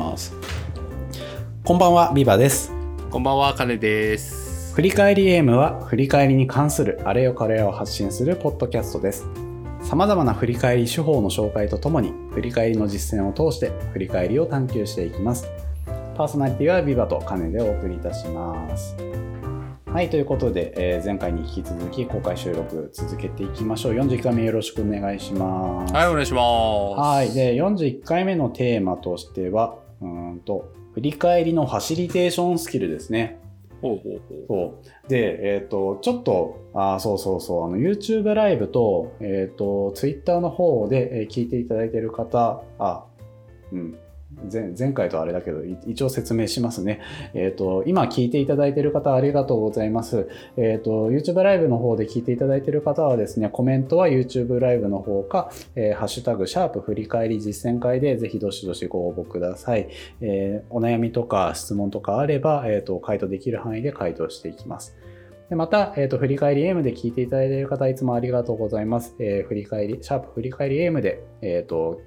ますこんばんはビバですこんばんは、かねです。振り返りエームは振り返りに関するあれよこれよを発信するポッドキャストです様々な振り返り手法の紹介とともに振り返りの実践を通して振り返りを探求していきますパーソナリティはビバとカネでお送りいたしますはいということで、えー前回に引き続き公開収録続けていきましょう41回目よろしくお願いしますはい、お願いします。はい。で、41回目のテーマとしては、うーんと、振り返りのファシリテーションスキルですね。ほうほうほう。そう。で、えっ、と、ちょっと、あーそうそうそう、あの、YouTube ライブと、えっ、と、Twitter の方で、えー聞いていただいている方、あ、うん。前前回とあれだけど、一応説明しますね。えっ、と、今聞いていただいている方ありがとうございます。えっ、と、YouTube ライブの方で聞いていただいている方はですね、コメントは YouTube ライブの方か、えーハッシュタグ、シャープ振り返り実践会でぜひどしどしご応募ください。えお悩みとか質問とかあれば、えっ、と、回答できる範囲で回答していきます。でまた、えっ、と、振り返り AM で聞いていただいている方、いつもありがとうございます。えー振り返り、シャープ振り返り AM で、えっ、と、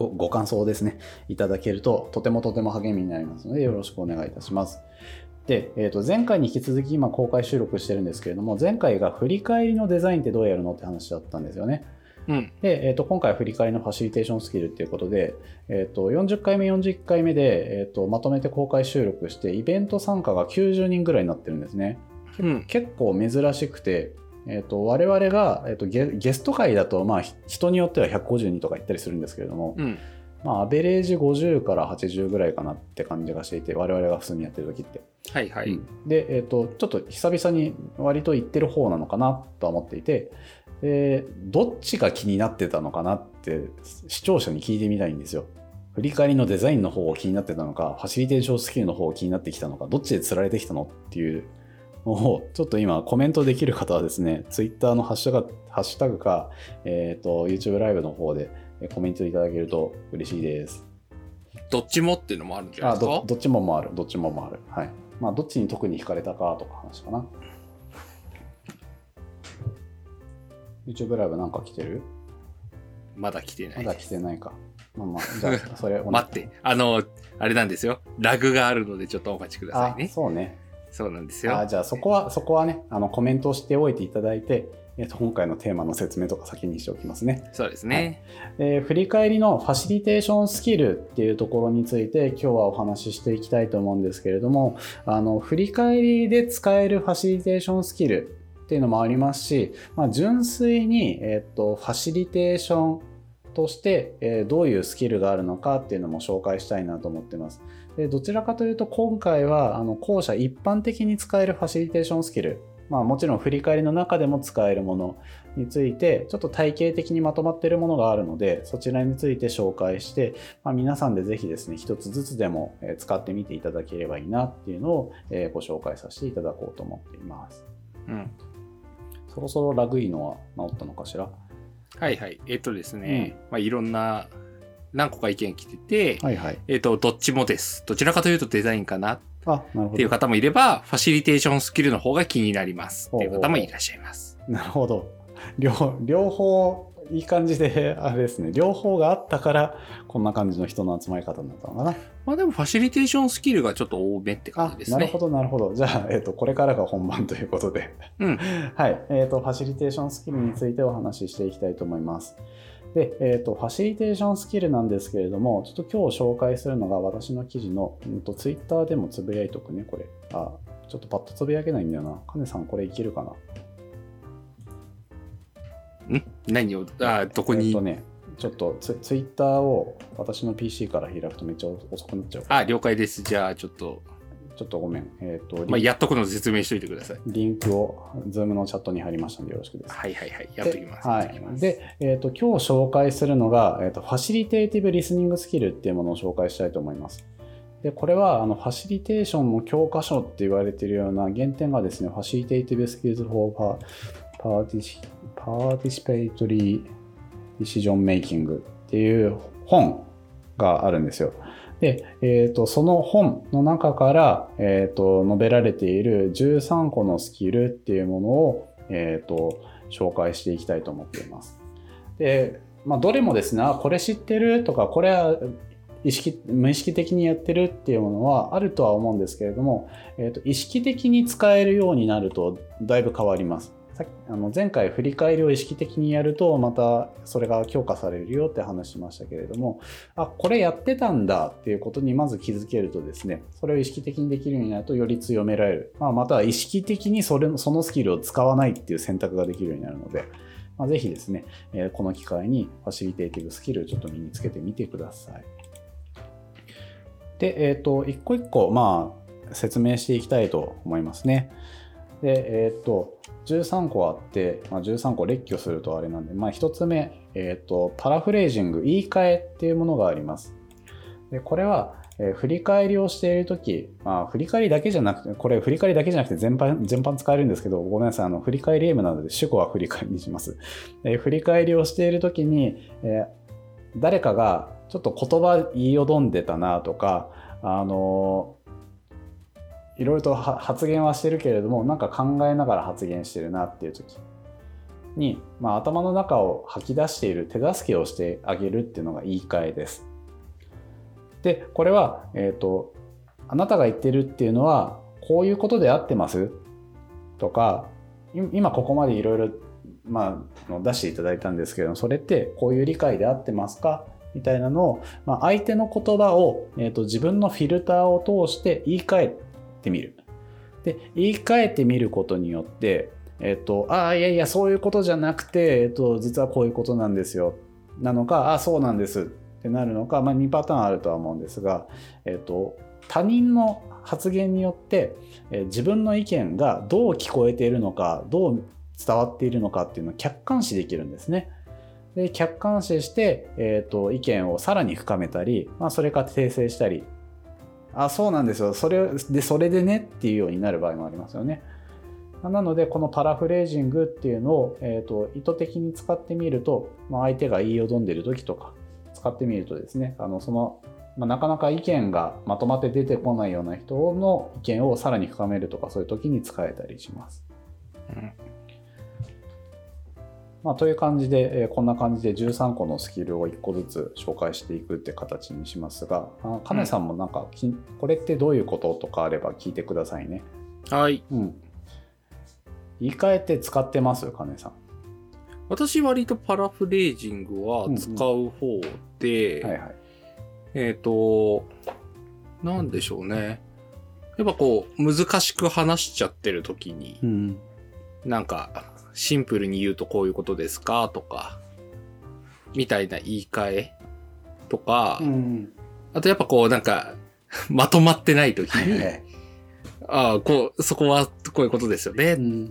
ごご感想をですね、いただけると、とてもとても励みになりますので、よろしくお願いいたします。で、えー、と前回に引き続き今公開収録してるんですけれども、前回が振り返りのデザインってどうやるのって話だったんですよね。うん。で、えー、と今回は振り返りのファシリテーションスキルっていうことで、えー、と40回目、41回目で、えー、とまとめて公開収録して、イベント参加が90人ぐらいになってるんですね。うん。結構珍しくて、えー、と我々が、えー、とゲゲスト会だと、まあ、ひ人によっては150人とか言ったりするんですけれども、うん。まあ、アベレージ50から80ぐらいかなって感じがしていて、我々が普通にやってる時って。はいはい。うんで、えっとちょっと久々に割と言ってる方なのかなとは思っていてでどっちが気になってたのかなって視聴者に聞いてみたいんですよ。振り返りのデザインの方を気になってたのかファシリテーションスキルの方を気になってきたのかどっちで釣られてきたのっていうのをちょっと今コメントできる方はですね Twitter のハッシュタグハッシュタグか、えっと YouTube ライブの方でえコメントいただけると嬉しいです。どっちもっていうのもあるんじゃないですか？あどどっちももあるどっちももあるはいまあどっちに特に惹かれたかとか話かな YouTube ライブなんか来てる？まだ来てなまいです。だ来てないかまあまあじゃあ それ待って。あの、あれなんですよ。ラグがあるのでちょっとお待ちくださあいね。そうねそうなんですよ。あじゃあそこはそこはねあのコメントをしておいていただいて、えっと今回のテーマの説明とか先にしておきますねそうですね。で振り返りのファシリテーションスキルっていうところについて今日はお話ししていきたいと思うんですけれどもあの振り返りで使えるファシリテーションスキルっていうのもありますし、まあ、純粋に、えっとファシリテーションとして、えーどういうスキルがあるのかっていうのも紹介したいなと思ってます。でどちらかというと今回はあの後者一般的に使えるファシリテーションスキルまあ、もちろん振り返りの中でも使えるものについてちょっと体系的にまとまっているものがあるのでそちらについて紹介して、まあ、皆さんでぜひですね一つずつでもえー使ってみていただければいいなっていうのをえーご紹介させていただこうと思っていますうん。そろそろラグいのは治ったのかしら？はいはい。えっ、とですね、まあいろんな、何個か意見来てて、はいはいえっ、と、どっちもです。どちらかというとデザインかなっていう方もいれば、ファシリテーションスキルの方が気になりますっていう方もいらっしゃいます。なるほど両両方いい感じで あれですね両方があったからこんな感じの人の集まり方になったのかなまあでもファシリテーションスキルがちょっと多めって感あじですね。なるほどなるほどじゃあ、えっとこれからが本番ということでうん。はい、えーと、ファシリテーションスキルについてお話ししていきたいと思います。で、えーと、ファシリテーションスキルなんですけれども、ちょっと今日紹介するのが私の記事の、うんと、ツイッターでもつぶやいとくね、これ。あ、ちょっとパッとつぶやけないんだよな。カネさん、これいけるかな？ん？何を、あ、どこに、えっとね、ちょっとツツイッターを私の PC から開くとめっちゃ遅くなっちゃう。あ、了解です。じゃあちょっと、ちょっとごめん。えっ、と、まあ、リンやっとくの説明しといてください。リンクを Zoom のチャットに貼りましたのでよろしくです。はいはいはい。やっときます。はい、すで、えーと、今日紹介するのが、えーと、ファシリテーティブリスニングスキルっていうものを紹介したいと思います。で、これはあのファシリテーションの教科書って言われているような原点がですね、ファシリテーティブスキルズ for Participatory Decision Making っていう本があるんですよ。で、えー、とその本の中から、えー、と述べられている13個のスキルっていうものを、えー、と紹介していきたいと思っています。で、まあ、どれもですね、これ知ってるとか、これは意識無意識的にやってるっていうものはあるとは思うんですけれども、えーと、意識的に使えるようになるとだいぶ変わります。さあの前回振り返りを意識的にやるとまたそれが強化されるよって話しましたけれどもあこれやってたんだっていうことにまず気づけるとですねそれを意識的にできるようになるとより強められる、まあ、または意識的にそれそのスキルを使わないっていう選択ができるようになるので、まあ、ぜひですね、え、この機会にファシリテーティブスキルをちょっと身につけてみてください。で、えっ、ー、と、一個一個、まあ、説明していきたいと思いますね。で、えっ、と、13個あって、まあ、13個列挙するとあれなんで、まあ、1つ目、えっ、と、パラフレージング、言い換えっていうものがあります。で、これは、えー、振り返りをしているとき、まあ、振り返りだけじゃなくて、これ振り返りだけじゃなくて全般、全般使えるんですけど、ごめんなさい、あの、振り返りゲームなので主語は振り返りにします。え、振り返りをしているときに、えー、誰かがちょっと言葉言いよどんでたなとか、あのいろいろと発言はしてるけれどもなんか考えながら発言してるなっていう時。に、まあ、頭の中を吐き出している手助けをしてあげるっていうのが言い換えです。でこれは、えーと、あなたが言ってるっていうのはこういうことで合ってます？とか今ここまでいろいろ出していただいたんですけどそれってこういう理解で合ってますか？みたいなのを、まあ、相手の言葉を、えーと、自分のフィルターを通して言い換えってみる。で言い換えてみることによって、えっ、と、ああ、いやいや、そういうことじゃなくて、えっ、と、実はこういうことなんですよ。なのか、ああ、そうなんですってなるのか、まあ、2パターンあるとは思うんですが、えっ、と、他人の発言によって、え自分の意見がどう聞こえているのか、どう伝わっているのかっていうのを客観視できるんですね。で客観視して、えーと、意見をさらに深めたり、まあ、それか訂正したりあそうなんですよそれでそれでねっていうようになる場合もありますよね。なのでこのパラフレージングっていうのを、えーと、意図的に使ってみると、まあ、相手が言いよどんでる時とか使ってみるとですねあのその、まあ、なかなか意見がまとまって出てこないような人の意見をさらに深めるとかそういう時に使えたりします。うんまあ、という感じで、えー、こんな感じで13個のスキルを1個ずつ紹介していくって形にしますが、あかねさんもなんか、うん、これってどういうこととかあれば聞いてくださいね。はい。うん。言い換えて使ってます？かねさん。私割とパラフレージングは使う方で、はいはい、えっ、ー、と、なんでしょうね。やっぱこう、難しく話しちゃってる時に、うん、なんか、シンプルに言うとこういうことですか？とか、みたいな言い換えとか、うん、あとやっぱこうなんか、まとまってない時に、ああ、こう、そこはこういうことですよね、うん、っ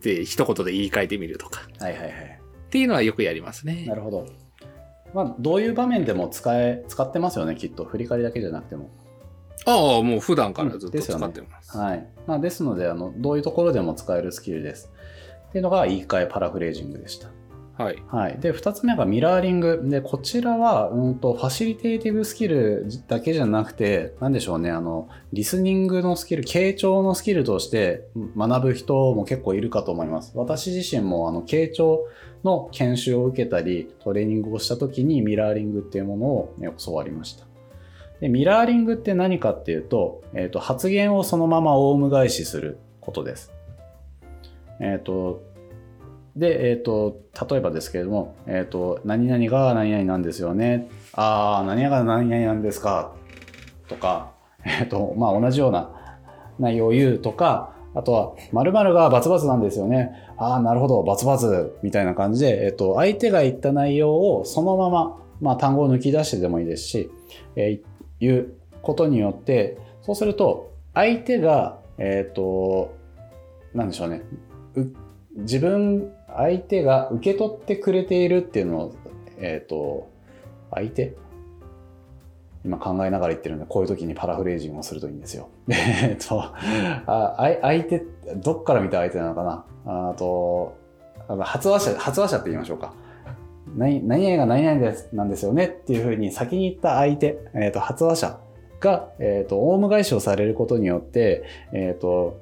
て一言で言い換えてみるとか。はいはいはい。っていうのはよくやりますね。なるほど。まあ、どういう場面でも使え、使ってますよね、きっと。振り返りだけじゃなくても。ああ、もう普段からずっと使ってます。すね、はい。まあ、ですので、あの、どういうところでも使えるスキルです。っていうのが言い換えパラフレージングでした。はい。はい。で、二つ目がミラーリング。で、こちらは、うんと、ファシリテーティブスキルだけじゃなくて、なんでしょうね、あの、リスニングのスキル、傾聴のスキルとして学ぶ人も結構いるかと思います。私自身も、あの、傾聴の研修を受けたり、トレーニングをした時にミラーリングっていうものを、ね、教わりました。で、ミラーリングって何かっていうと、えっ、ー、と、発言をそのままオウム返しすることです。えっ、ー、と、で、えっ、ー、と、例えばですけれども、えっ、ー、と、何々が何々なんですよね。ああ、何々が何々なんですか。とか、えっ、と、まあ、同じような内容を言うとか、あとは、〇〇がバツバツなんですよね。ああ、なるほど、バツバツみたいな感じで、えっ、と、相手が言った内容をそのまま、まあ、単語を抜き出してでもいいですし、えー、言うことによって、そうすると、相手が、えっ、と、なんでしょうね。自分相手が受け取ってくれているっていうのを、えっ、ー、と、相手？今考えながら言ってるんで、こういう時にパラフレージングをするといいんですよ。えっと、あ相手、どっから見た相手なのかな？あと、発話者、発話者って言いましょうか。何々が何々ですなんですよねっていうふうに先に言った相手、えっ、ー、と、発話者が、えっ、ー、と、オウム返しをされることによって、えっ、ー、と、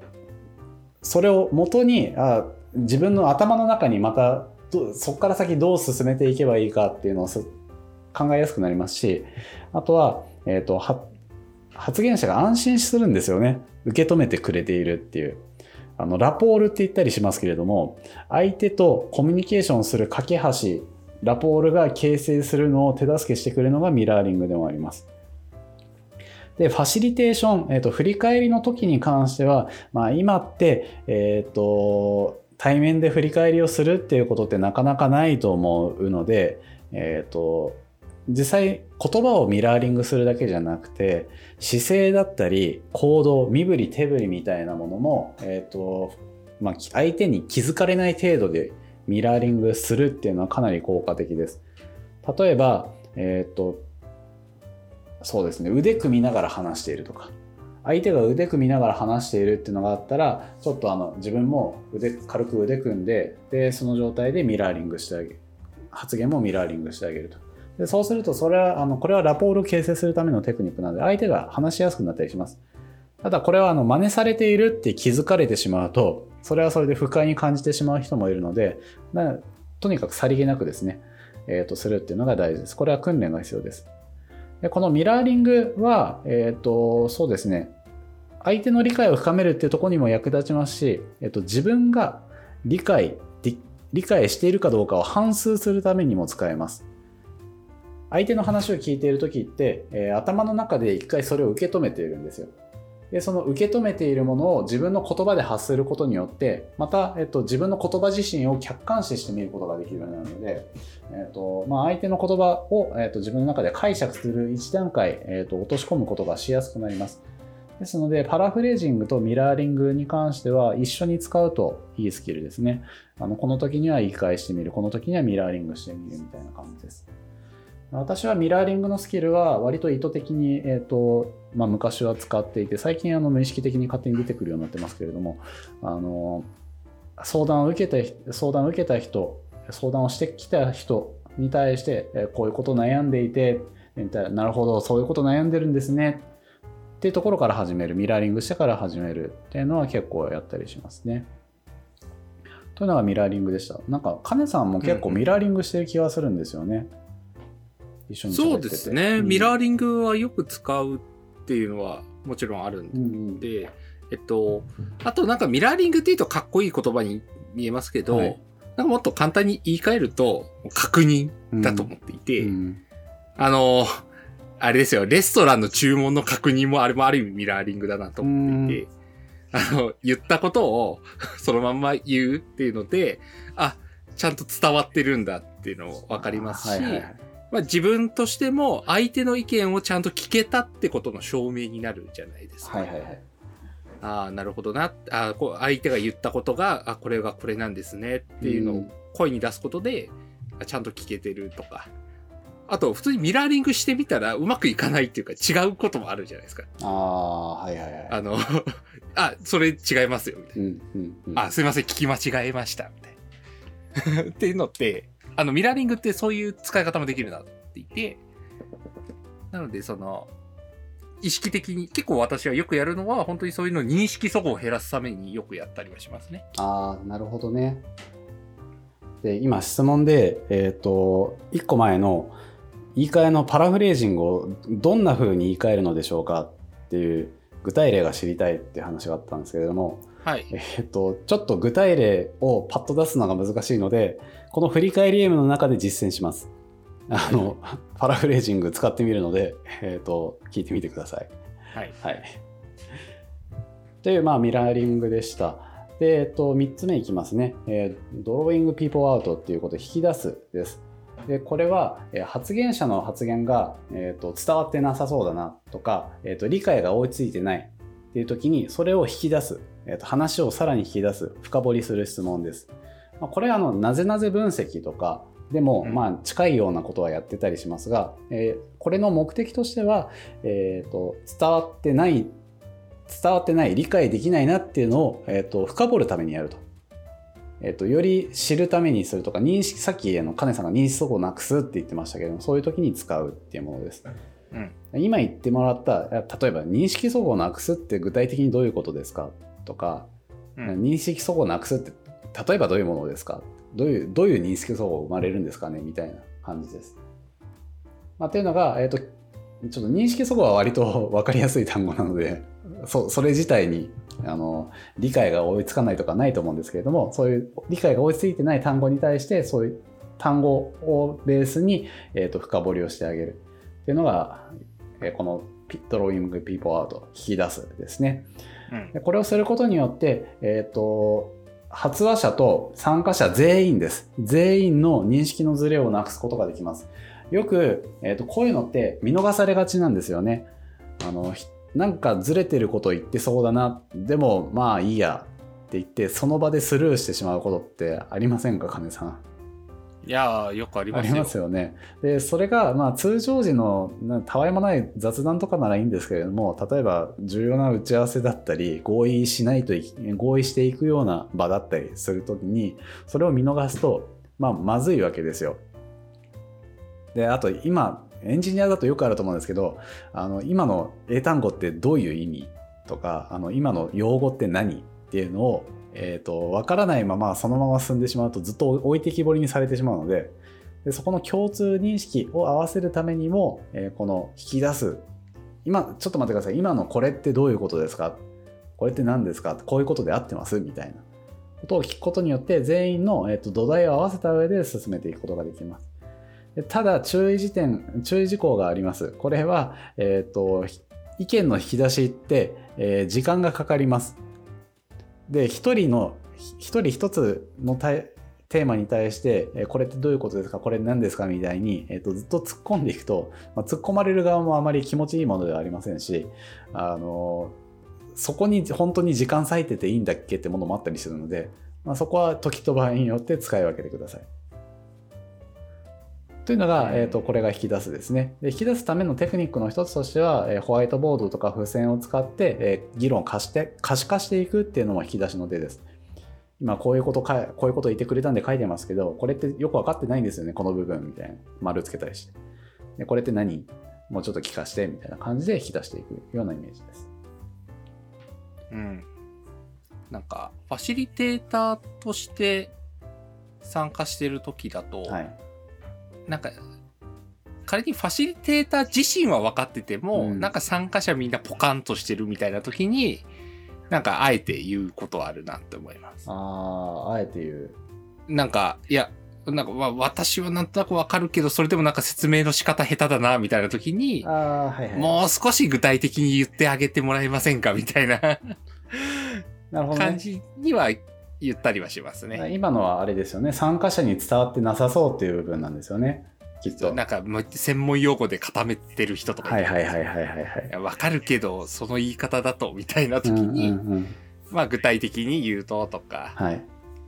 それを元に、あ自分の頭の中にまたそこから先どう進めていけばいいかっていうのを考えやすくなりますし、あとは、え、ー、と、発言者が安心するんですよね。受け止めてくれているっていう。あの、ラポールって言ったりしますけれども、相手とコミュニケーションする架け橋、ラポールが形成するのを手助けしてくれるのがミラーリングでもあります。で、ファシリテーション、えっ、ー、と、振り返りの時に関しては、まあ、今って、えっ、ー、と、対面で振り返りをするっていうことってなかなかないと思うので、えっ、ー、と、実際言葉をミラーリングするだけじゃなくて姿勢だったり行動身振り手振りみたいなものも、えーとまあ、相手に気づかれない程度でミラーリングするっていうのはかなり効果的です。例えば、えっ、ー、とそうですね。腕組みながら話しているとか。相手が腕組みながら話しているっていうのがあったらちょっとあの自分も腕軽く腕組んででその状態でミラーリングしてあげる発言もミラーリングしてあげると。でそうするとそれはあのこれはラポールを形成するためのテクニックなので相手が話しやすくなったりします。ただこれはあの真似されているって気づかれてしまうとそれはそれで不快に感じてしまう人もいるのでとにかくさりげなくですね、えー、とするっていうのが大事です。これは訓練が必要です。でこのミラーリングは、え、ー、とそうですね相手の理解を深めるっていうところにも役立ちますし、えっ、ー、と、自分が理解理解しているかどうかを反数するためにも使えます。相手の話を聞いている時って、えー、頭の中で一回それを受け止めているんですよ。でその受け止めているものを自分の言葉で発することによってまた、えっと、自分の言葉自身を客観視してみることができるようになるので、えっとまあ、相手の言葉を、えっと、自分の中で解釈する一段階、えっと、落とし込むことがしやすくなります。ですので、パラフレージングとミラーリングに関しては一緒に使うといいスキルですね。あのこの時には言い返してみる、この時にはミラーリングしてみるみたいな感じです。私はミラーリングのスキルは割と意図的に、えーとまあ、昔は使っていて最近あの無意識的に勝手に出てくるようになってますけれどもあの相談を受けた相談を受けた人相談をしてきた人に対して、えこういうこと悩んでいてなるほどそういうこと悩んでるんですねっていうところから始めるミラーリングしてから始めるっていうのは結構やったりしますね。というのがミラーリングでした。なんか、カネさんも結構ミラーリングしてる気がするんですよね。うん一緒にそうですね、うん、ミラーリングはよく使うっていうのはもちろんあるんで、うん、えっと、あとなんかミラーリングっていうとかっこいい言葉に見えますけど、はい、なんかもっと簡単に言い換えると確認だと思っていて、うん、あの、あれですよ、レストランの注文の確認もあれもある意味ミラーリングだなと思っていて、あの、言ったことをそのまんま言うっていうので、あ、ちゃんと伝わってるんだっていうの分かりますし、はいはいはいまあ、自分としても相手の意見をちゃんと聞けたってことの証明になるじゃないですか。はいはいはい。ああ、なるほどな。あこう相手が言ったことが、あ、これがこれなんですねっていうのを声に出すことで、うん、ちゃんと聞けてるとか。あと、普通にミラーリングしてみたらうまくいかないっていうか違うこともあるじゃないですか。ああ、はいはいはい。あの、あ、それ違いますよ、みたいな。うんうんうん、あ、すいません、聞き間違えました、みたいな。っていうのって、あの、ミラーリングってそういう使い方もできるなっていて、なので、その、意識的に、結構私はよくやるのは、本当にそういうの認識齟齬を減らすためによくやったりはしますね。ああ、なるほどね。で、今質問で、えっ、ー、と、1個前の言い換えのパラフレージングをどんな風に言い換えるのでしょうかっていう具体例が知りたいっていう話があったんですけれども、はい。えっ、と、ちょっと具体例をパッと出すのが難しいので、この振り返り M の中で実践します。あの、パラフレージング使ってみるので、えっ、ー、と、聞いてみてください。はい。はい。という、まあ、ミラーリングでした。で、えっ、ー、と、3つ目いきますね。えー、ドローイングピーポーアウトっていうことで引き出すです。で、これは、えー、発言者の発言が、えーと、伝わってなさそうだなとか、えーと、理解が追いついてないっていう時に、それを引き出す。えーと、話をさらに引き出す。深掘りする質問です。まあ、これはあの、なぜなぜ分析とか、でも、まあ、近いようなことはやってたりしますが、えー、これの目的としては、えーと、伝わってない伝わってない理解できないなっていうのを、えーと、深掘るためにやると,、えーと、より知るためにするとか認識さっきの金さんが認識そこをなくすって言ってましたけどもそういう時に使うっていうものです、うん、今言ってもらった例えば認識そごをなくすって具体的にどういうことですかとか、うん、認識そごをなくすって例えばどういうものですか？どういうどういう認識相互生まれるんですかね？みたいな感じです。まあ、っていうのが、えーと、ちょっと認識そこは割と 分かりやすい単語なのでそそれ自体にあの理解が追いつかないとかないと思うんですけれどもそういう理解が追いついてない単語に対してそういう単語をベースに、えーと、深掘りをしてあげるっていうのが、えー、このドローイングピーポーアウト引き出すですね。うん、これをすることによって、えーと、発話者と参加者全員です。全員の認識のズレをなくすことができます。よく、えーと、こういうのって見逃されがちなんですよね。あのなんかずれてること言ってそうだな。でもまあいいやって言ってその場でスルーしてしまうことってありませんか、金さん？いやよくありますよ。ありますよね。で、それが、まあ、通常時のたわいもない雑談とかならいいんですけれども、例えば重要な打ち合わせだったり、合意しないと合意していくような場だったりするときに、それを見逃すと、まあ、まずいわけですよ。で、あと今、エンジニアだとよくあると思うんですけど、あの今の英単語ってどういう意味とか、あの今の用語って何っていうのをえーと、分からないままそのまま進んでしまうとずっと置いてきぼりにされてしまうのででそこの共通認識を合わせるためにも、えー、この引き出す。今ちょっと待ってください。今のこれってどういうことですか？これって何ですか？こういうことで合ってます？みたいな。ことを聞くことによって全員の、えーと、土台を合わせた上で進めていくことができます。ただ注意事点注意事項があります。これは、えーと意見の引き出しって、えー、時間がかかります。で一人の一人一つのテーマに対して、えこれってどういうことですか？これ何ですか？みたいに、えーと、ずっと突っ込んでいくと、まあ、突っ込まれる側もあまり気持ちいいものではありませんし、あのそこに本当に時間割いてていいんだっけ？ってものもあったりするので、まあ、そこは時と場合によって使い分けてください。というのが、えーと、これが引き出すですねで。引き出すためのテクニックの一つとしては、えー、ホワイトボードとか付箋を使って、えー、議論を可して可視化していくっていうのも引き出しの手です。今こういうことかこういうこと言ってくれたんで書いてますけど、これってよく分かってないんですよね、この部分みたいな。丸つけたりして。でこれって何？もうちょっと聞かしてみたいな感じで引き出していくようなイメージです。うん。なんか、ファシリテーターとして参加してる時だと、はいなんか、仮にファシリテーター自身は分かってても、うん、なんか参加者みんなポカンとしてるみたいな時に、なんかあえて言うことはあるなって思います。ああ、あえて言う。なんか、いや、なんか、まあ、私はなんとなくわかるけど、それでもなんか説明の仕方下手だな、みたいな時に、はいはい、もう少し具体的に言ってあげてもらえませんか、みたいななるほど、ね、感じには言ったりはしますね。今のはあれですよね。参加者に伝わってなさそうっていう部分なんですよね。きっと。なんか、専門用語で固めてる人とかはいはいはいはいはいはい。わかるけど、その言い方だと、みたいな時に、うんうんうん、まあ具体的に言うととか、はい、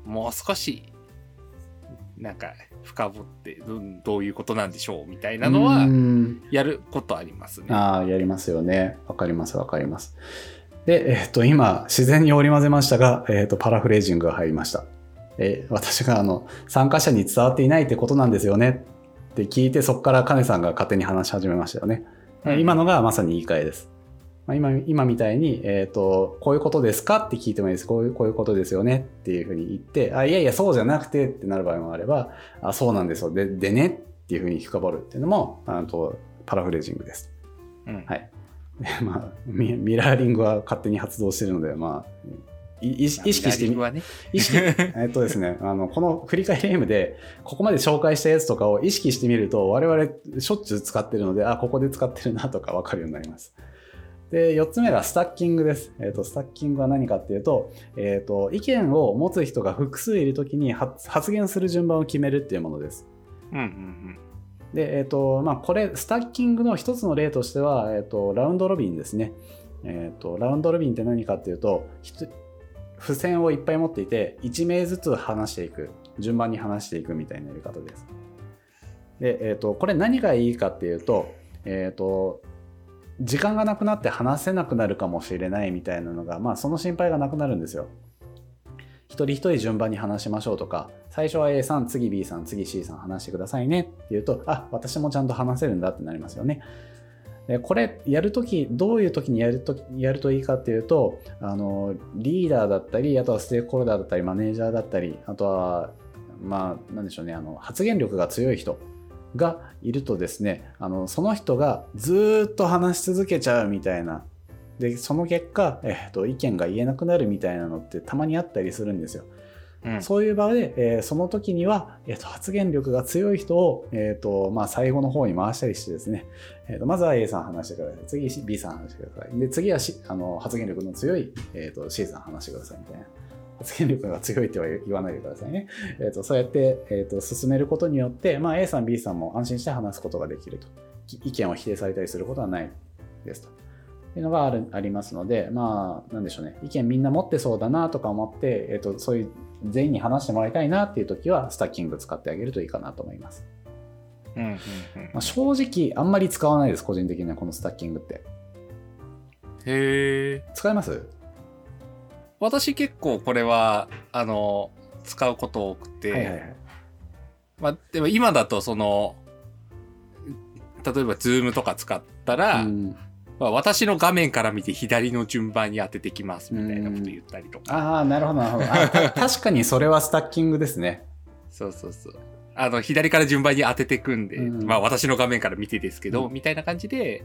もう少し、なんか、深掘ってどういうことなんでしょうみたいなのは、やることありますね。ああ、やりますよね。わかりますわかります。で、えっ、ー、と、今、自然に織り交ぜましたが、えっ、ー、と、パラフレージングが入りました。えー、私が、あの、参加者に伝わっていないってことなんですよねって聞いて、そこからカネさんが勝手に話し始めましたよね。うん、今のがまさに言い換えです。まあ、今今みたいに、えっ、ー、と、こういうことですか？って聞いてもいいです。こういうこういうことですよね？っていうふうに言って、あ、いやいや、そうじゃなくてってなる場合もあれば、あ、そうなんですよ。で、でね？っていうふうに深掘るっていうのも、あとパラフレージングです。うん、はい。まあミ、ミラーリングは勝手に発動してるので、まあ、意識してみ、ね、意識、えっとですね、あの、この振り返りゲームで、ここまで紹介したやつとかを意識してみると、我々しょっちゅう使ってるので、あ、ここで使ってるなとかわかるようになります。で、4つ目がスタッキングです。えっ、ー、と、スタッキングは何かっていうと、えっ、ー、と、意見を持つ人が複数いるときに発言する順番を決めるっていうものです。うんうんうん。で、え、ー、と、まあ、これ、スタッキングの一つの例としては、えっ、と、ラウンドロビンですね。えっ、と、ラウンドロビンって何かっていうと、付箋をいっぱい持っていて、1名ずつ話していく。順番に話していくみたいなやり方です。で、えっ、と、これ何がいいかっていうと、えっ、と、時間がなくなって話せなくなるかもしれないみたいなのが、まあ、その心配がなくなるんですよ。一人一人順番に話しましょうとか、最初は A さん、次 B さん、次 C さん話してくださいねって言うと、あ、私もちゃんと話せるんだってなりますよね。でこれやるとき、どういうときにやるとやるといいかっていうと、あの、リーダーだったり、あとはステークホルダーだったり、マネージャーだったり、あとは、まあ、なんでしょうね、あの、発言力が強い人がいるとですねあのその人がずっと話し続けちゃうみたいなでその結果、えーと、意見が言えなくなるみたいなのってたまにあったりするんですよ。そういう場で、えー、その時には、えーと、発言力が強い人を、えーとまあ、最後の方に回したりしてですね、えーと、まずは A さん話してください次 B さん話してくださいで次はあの発言力の強い、えー、と C さん話してくださいみたいな。発言力が強いっては言わないでくださいね。えー、とそうやって、えー、と進めることによって、まあ、A さん B さんも安心して話すことができると意見を否定されたりすることはないですと。いうのがあるありますので、まあ、なんでしょうね、意見みんな持ってそうだなとか思って、えっ、ー、と、そういう全員に話してもらいたいなっていう時は、スタッキング使ってあげるといいかなと思います。うんうんうんまあ、正直、あんまり使わないです、個人的には、このスタッキングって。へえ。使います？私結構これは、あの、使うこと多くて、はいはいはい、まあ、でも今だとその、例えばズームとか使ったら、うんまあ、私の画面から見て左の順番に当ててきますみたいなこと言ったりとか。ああ、なるほど、なるほど。確かにそれはスタッキングですね。そうそうそう。あの、左から順番に当ててくんで、まあ私の画面から見てですけど、うん、みたいな感じで、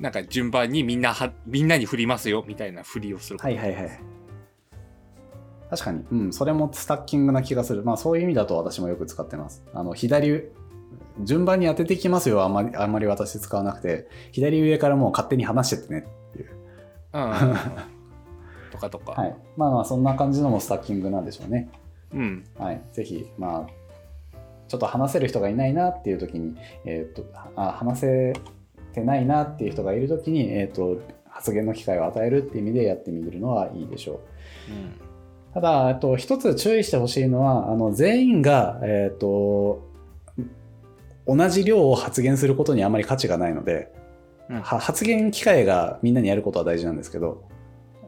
なんか順番にみんなは、みんなに振りますよ、みたいな振りをする。はいはいはい。確かに、うん、それもスタッキングな気がする。まあそういう意味だと私もよく使ってます。あの、左順番に当ててきますよあんまりあんまり私使わなくて左上からもう勝手に話しててねっていう。とかとか。はい。まあまあそんな感じのもスタッキングなんでしょうね。うん。はい。ぜひまあちょっと話せる人がいないなっていう時に、えー、とあ話せてないなっていう人がいる時に、えーと、発言の機会を与えるっていう意味でやってみるのはいいでしょう。うんただ、と一つ注意してほしいのは、あの全員が、えっ、ー、と、同じ量を発言することにあまり価値がないので、うん、発言機会がみんなにやることは大事なんですけど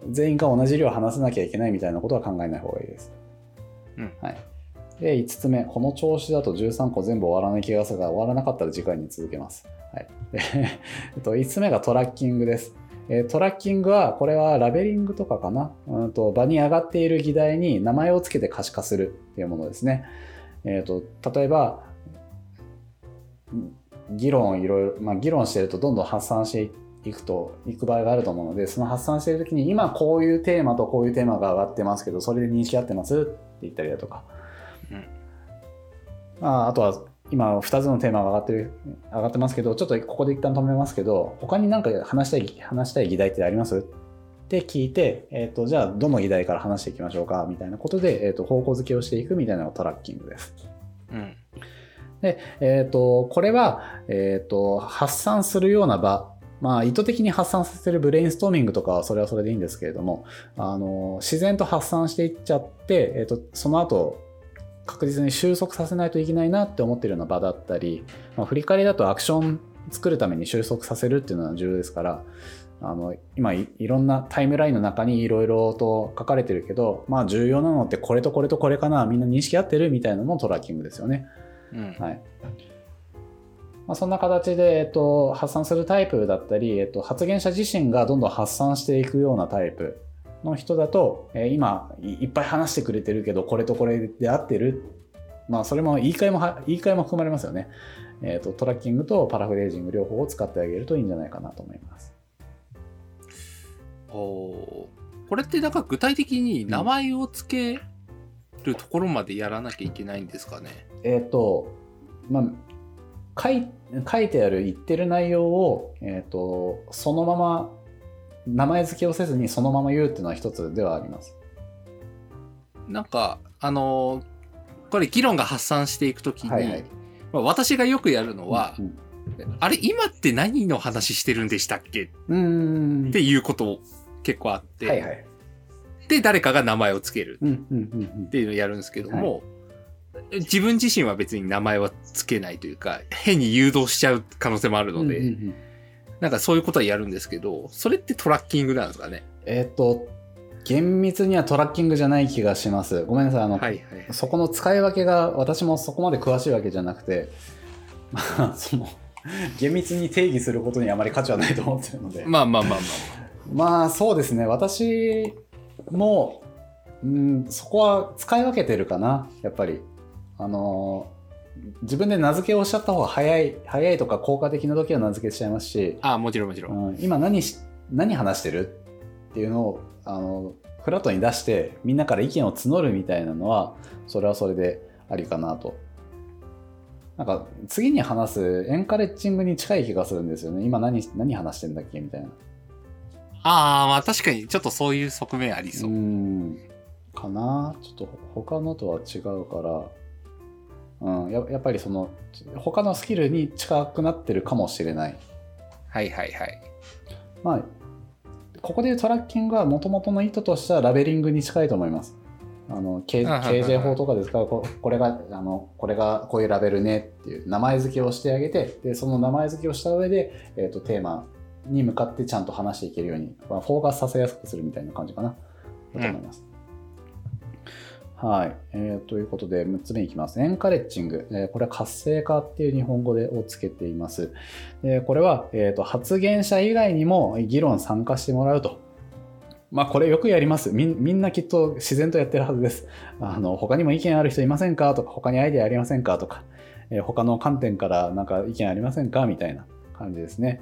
全員が同じ量話さなきゃいけないみたいなことは考えない方がいいです。うん、はい、で5つ目この調子だと13個全部終わらない気がするが終わらなかったら次回に続けます。はい、えっと5つ目がトラッキングです。えトラッキングはこれはラベリングとかかな、うんと場に上がっている議題に名前を付けて可視化するっていうものですね。えーと例えば議論をいろいろ、まあ、議論してるとどんどん発散していくといく場合があると思うのでその発散してる時に今こういうテーマとこういうテーマが上がってますけどそれで認識合ってますって言ったりだとか、うん。まあ、あとは今2つのテーマが上がってる上がってますけどちょっとここで一旦止めますけど他に何か話したい話したい議題ってあります？って聞いて、えーと、じゃあどの議題から話していきましょうか？みたいなことで、えーと、方向づけをしていくみたいなのがトラッキングです。うんで、えっ、ー、と、これは、えっ、ー、と、発散するような場、まあ、意図的に発散させるブレインストーミングとかはそれはそれでいいんですけれども、あの、自然と発散していっちゃって、えっ、ー、と、その後、確実に収束させないといけないなって思ってるような場だったり、まあ、振り返りだとアクション作るために収束させるっていうのは重要ですから、あの今いろんなタイムラインの中にいろいろと書かれてるけど、まあ重要なのってこれとこれとこれかな、みんな認識合ってるみたいなのもトラッキングですよね。はい。まあ、そんな形で、えっと、発散するタイプだったり、えっと、発言者自身がどんどん発散していくようなタイプの人だと、えー、今いっぱい話してくれてるけどこれとこれで合ってる。まあそれも言い換えも言い換えも含まれますよね、えーと、トラッキングとパラフレージング両方を使ってあげるといいんじゃないかなと思います。おこれってなんか具体的に名前を付けるところまでやらなきゃいけないんですかね、えっ、ー、と、まあ、書い書いてある言ってる内容を、えーと、そのまま名前付けをせずにそのまま言うっていうのは一つではあります。なんかあのこれ議論が発散していくときに、はいはい、まあ、私がよくやるのは、うんうん、あれ今って何の話してるんでしたっけ？っていうこと結構あって、はいはい、で誰かが名前を付けるっていうのをやるんですけども、はい自分自身は別に名前は付けないというか、変に誘導しちゃう可能性もあるので、うんうんうん、なんかそういうことはやるんですけど、それってトラッキングなんですかね？えっ、と、厳密にはトラッキングじゃない気がします。ごめんなさい。あの、はいはい、そこの使い分けが私もそこまで詳しいわけじゃなくて、まあ、その、厳密に定義することにあまり価値はないと思ってるので。まあまあまあまあ。まあそうですね。私も、うん、そこは使い分けてるかな、やっぱり。あの自分で名付けをしちゃった方が早い早いとか効果的な時は名付けしちゃいますしあもちろんもちろん、うん、今何し何話してる？っていうのをあのフラットに出してみんなから意見を募るみたいなのはそれはそれでありかなと。なんか次に話すエンカレッチングに近い気がするんですよね。今何何話してんだっけみたいな。ああまあ確かにちょっとそういう側面ありそう。うん。かな。ちょっと他のとは違うからうん。ややっぱりその他のスキルに近くなってるかもしれない。はいはいはい。まあここでいうトラッキングはもともとの意図としてはラベリングに近いと思います。あの K KJ 法とかですからここれがあのこれがこういうラベルねっていう名前付けをしてあげてでその名前付けをした上で、えーと、テーマに向かってちゃんと話していけるように、まあ、フォーカスさせやすくするみたいな感じかな。と思います。はい、えー。ということで、6つ目いきます。エンカレッジング。えー、これは活性化っていう日本語でをつけています。え、これは、えーと、発言者以外にも議論参加してもらうと。まあ、これよくやりますみ。みんなきっと自然とやってるはずです。あの、他にも意見ある人いませんかとか、他にアイデアありませんかとか、えー、他の観点からなんか意見ありませんかみたいな感じですね。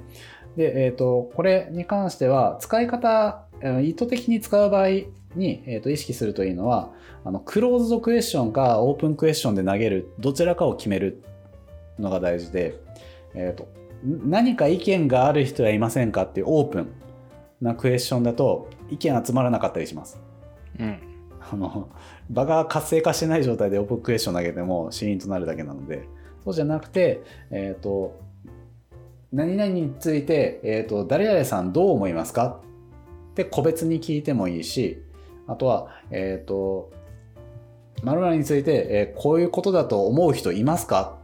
で、えっ、ー、と、これに関しては、使い方、意図的に使う場合に、えー、と意識するといいのは、あのクローズドクエスチョンかオープンクエスチョンで投げるどちらかを決めるのが大事で、えーと、何か意見がある人はいませんかっていうオープンなクエスチョンだと意見集まらなかったりします。うん、あの場が活性化してない状態でオープンクエスチョン投げてもシーンとなるだけなのでそうじゃなくて、えーと、何々について、えーと誰々さんどう思いますかって個別に聞いてもいいしあとは、えっ、ー、と〇〇について、えー、こういうことだと思う人いますか？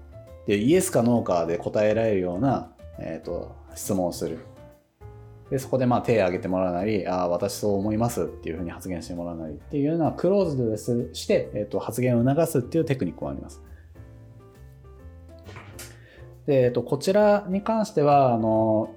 ってイエスかノーかで答えられるような、えーと、質問をする。でそこでまあ手を挙げてもらうなり、ああ、私そう思いますっていうふうに発言してもらうなりっていうようなクローズドですして、えーと、発言を促すっていうテクニックもあります。で、えーと、こちらに関しては、あの、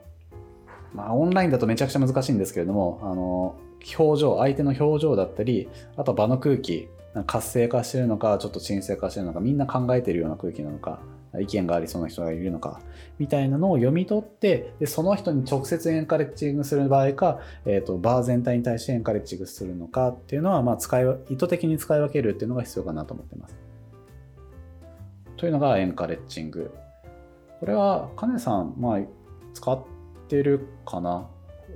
まあ、オンラインだとめちゃくちゃ難しいんですけれども、あの、表情、相手の表情だったり、あと場の空気、活性化してるのかちょっと沈静化してるのかみんな考えてるような空気なのか意見がありそうな人がいるのかみたいなのを読み取ってでその人に直接エンカレッジングする場合か、えーと、バー全体に対してエンカレッジングするのかっていうのは、まあ、使い意図的に使い分けるっていうのが必要かなと思ってます。というのがエンカレッジング。これはカネさん、まあ、使ってるかな？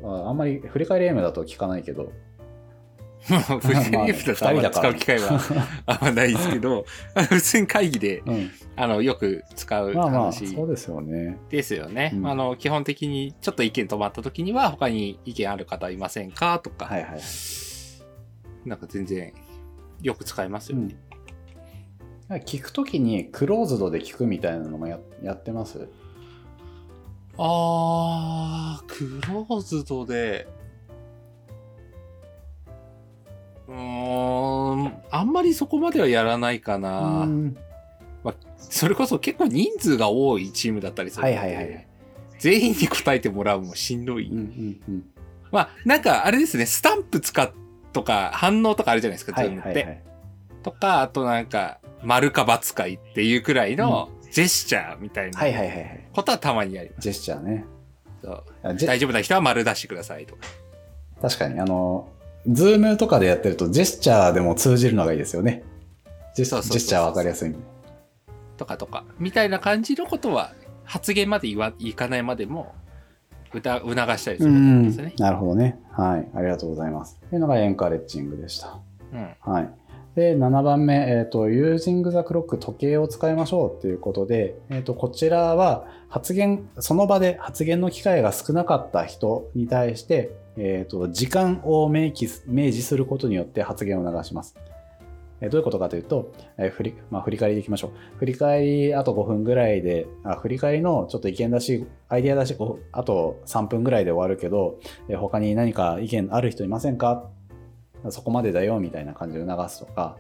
あんまり振り返り M だと聞かないけど。まあ、フリーリフト使う機会はあんまないですけど、普通に会議で、うん、あのよく使う話、まあまあ、そうですよね。ですよね、うん、あの。基本的にちょっと意見止まった時には、他に意見ある方いませんか？とか、はいはい、なんか全然よく使いますよね。うん、聞くときにクローズドで聞くみたいなのもややってます？あー、クローズドで、うん、あんまりそこまではやらないかな。まあ、それこそ結構人数が多いチームだったりするはいはいはい。全員に答えてもらうもしんどい。うんうんうん、まあ、なんかあれですね、スタンプ使っとか反応とかあるじゃないですか、ズームって。はいはいはい、とか、あとなんか、丸か×かいっていうくらいのジェスチャーみたいなことはたまにやります。ジェスチャーね。そう大丈夫な人は丸出してくださいとか。確かに、あの、ズームとかでやってるとジェスチャーでも通じるのがいいですよね。ジェスチャーわかりやすいとかとか、みたいな感じのことは、発言まで言わいかないまでも、促したりするんですね。なるほどね。はい。ありがとうございます。というのがエンカレッジングでした。うん、はい。で、7番目、えっ、ー、と、using the clock 時計を使いましょうということで、えっ、ー、と、こちらは発言、その場で発言の機会が少なかった人に対して、え、ー、と、時間を明記明示することによって発言を流します。えどういうことかというと、え振り、まあ、振り返りでいきましょう。振り返りあと5分ぐらいで、あ振り返りのちょっと意見出し、アイデア出し、あと3分ぐらいで終わるけど、え他に何か意見ある人いませんか？そこまでだよみたいな感じで促すとか、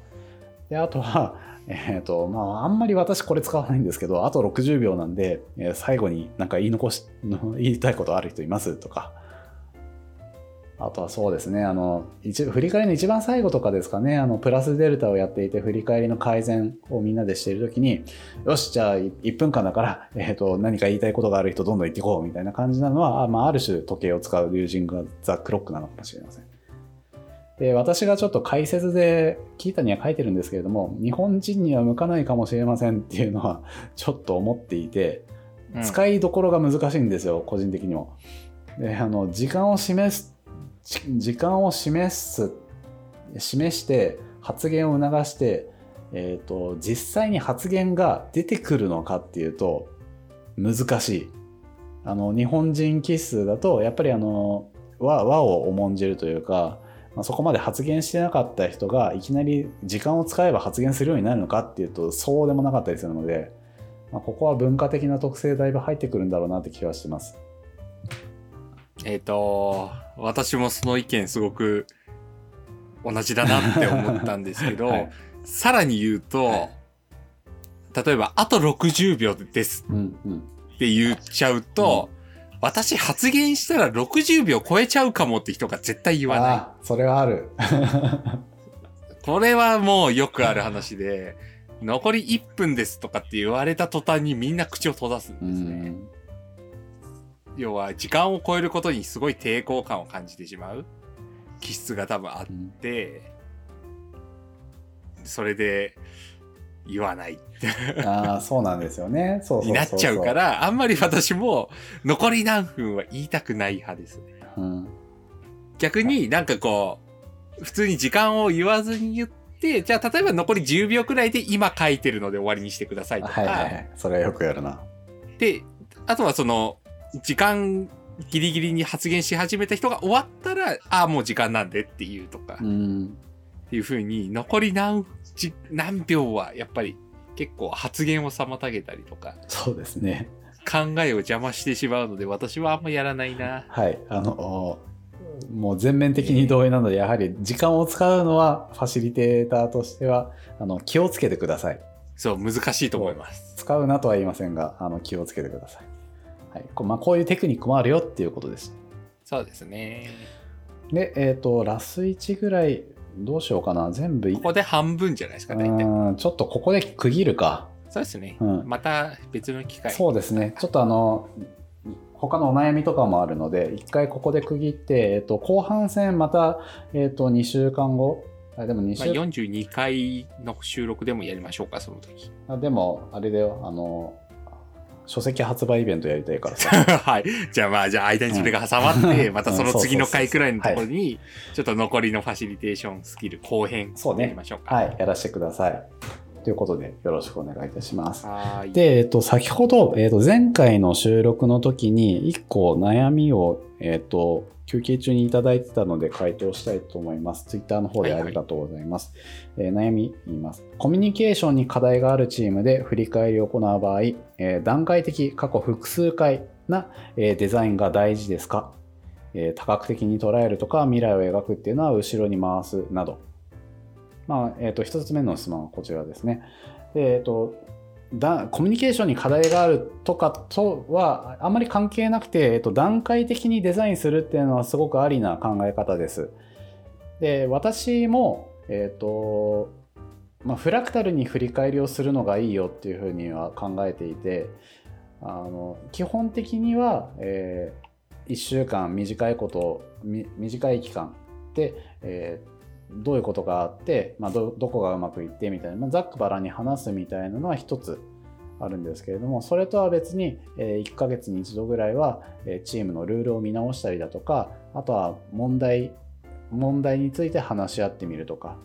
であとは、えっ、ー、と、まあ、あんまり私これ使わないんですけど、あと60秒なんで、えー、最後になんか言い残し、言いたいことある人います？とか、あとはそうですね、あの、一振り返りの一番最後とかですかね、あの、プラスデルタをやっていて、振り返りの改善をみんなでしているときに、よし、じゃあ1分間だから、えっ、ー、と、何か言いたいことがある人どんどん言っていこうみたいな感じなのは、まあ、ある種時計を使う友人がザ・クロックなのかもしれません。で、私がちょっと解説で、キータには書いてるんですけれども、日本人には向かないかもしれませんっていうのは、ちょっと思っていて、使いどころが難しいんですよ、個人的にも。で、あの、時間を示す時間を示す示して発言を促して、えーと、実際に発言が出てくるのかっていうと難しい。あの日本人気質だとやっぱりあの和和を重んじるというか、まあ、そこまで発言してなかった人がいきなり時間を使えば発言するようになるのかっていうとそうでもなかったりするので、まあ、ここは文化的な特性だいぶ入ってくるんだろうなって気はしてます。えっ、ー、と、私もその意見すごく同じだなって思ったんですけど、はい、さらに言うと、はい、例えば、あと60秒ですって言っちゃうと、私発言したら60秒超えちゃうかもって人が絶対言わない。それはある。これはもうよくある話で、残り1分ですとかって言われた途端にみんな口を閉ざすんですね。うん要は時間を超えることにすごい抵抗感を感じてしまう気質が多分あって、うん、それで言わない。ああそうなんですよね。そうになっちゃうからあんまり私も残り何分は言いたくない派です。ね、うん、逆になんかこう普通に時間を言わずに言ってじゃあ例えば残り10秒くらいで今書いてるので終わりにしてくださいとか、はいはい、それはよくやるな。であとはその時間ギリギリに発言し始めた人が終わったら、ああ、もう時間なんでっていうとか、うん、っていうふうに、残り何、何秒はやっぱり結構発言を妨げたりとか、そうですね。考えを邪魔してしまうので、私はあんまやらないな。はい。あの、もう全面的に同意なので、やはり時間を使うのはファシリテーターとしては、あの、気をつけてください。そう、難しいと思います。使うなとは言いませんが、あの、気をつけてください。はいこまあ、こういうテクニックもあるよっていうことです。そうですね。で、えっ、ー、と、ラス1ぐらい、どうしようかな。全部ここで半分じゃないですか、大体。ちょっとここで区切るか。そうですね。うん、また別の機会。そうですね。ちょっとあの、他のお悩みとかもあるので、一回ここで区切って、えっ、ー、と、後半戦また、えっ、ー、と、2週間後、あでも2週、まあ、42回の収録でもやりましょうか、その時。あでも、あれだよ、あの、書籍発売イベントやりたいからさ。はい。じゃあまあ、じゃあ間にそれが挟まって、うん、またその次の回くらいのところに、ちょっと残りのファシリテーションスキル後編やりましょうか。うね、はい。やらせてください。ということで、よろしくお願いいたします。で、えっと、先ほど、えっと、前回の収録の時に、一個悩みを、えっと、休憩中にいただいてたので回答したいと思います。ツイッターの方でありがとうございます。はいはい、えー、悩み言います。コミュニケーションに課題があるチームで振り返りを行う場合、えー、段階的過去複数回な、えー、デザインが大事ですか、え多角的に捉えるとか未来を描くっていうのは後ろに回すなど。まあ、えっ、と、一つ目の質問はこちらですね。でえっ、と、だコミュニケーションに課題があるとかとはあまり関係なくて、えっと、段階的にデザインするっていうのはすごくありな考え方です。で私も、えっとまあ、フラクタルに振り返りをするのがいいよっていうふうには考えていてあの基本的には、えー、1週間短いこと短い期間で、えー、どういうことがあって、まあ、どこがうまくいってみたいな、まあ、ざっくばらに話すみたいなのは一つあるんですけれどもそれとは別に1ヶ月に1度ぐらいはチームのルールを見直したりだとかあとは問題問題について話し合ってみるとか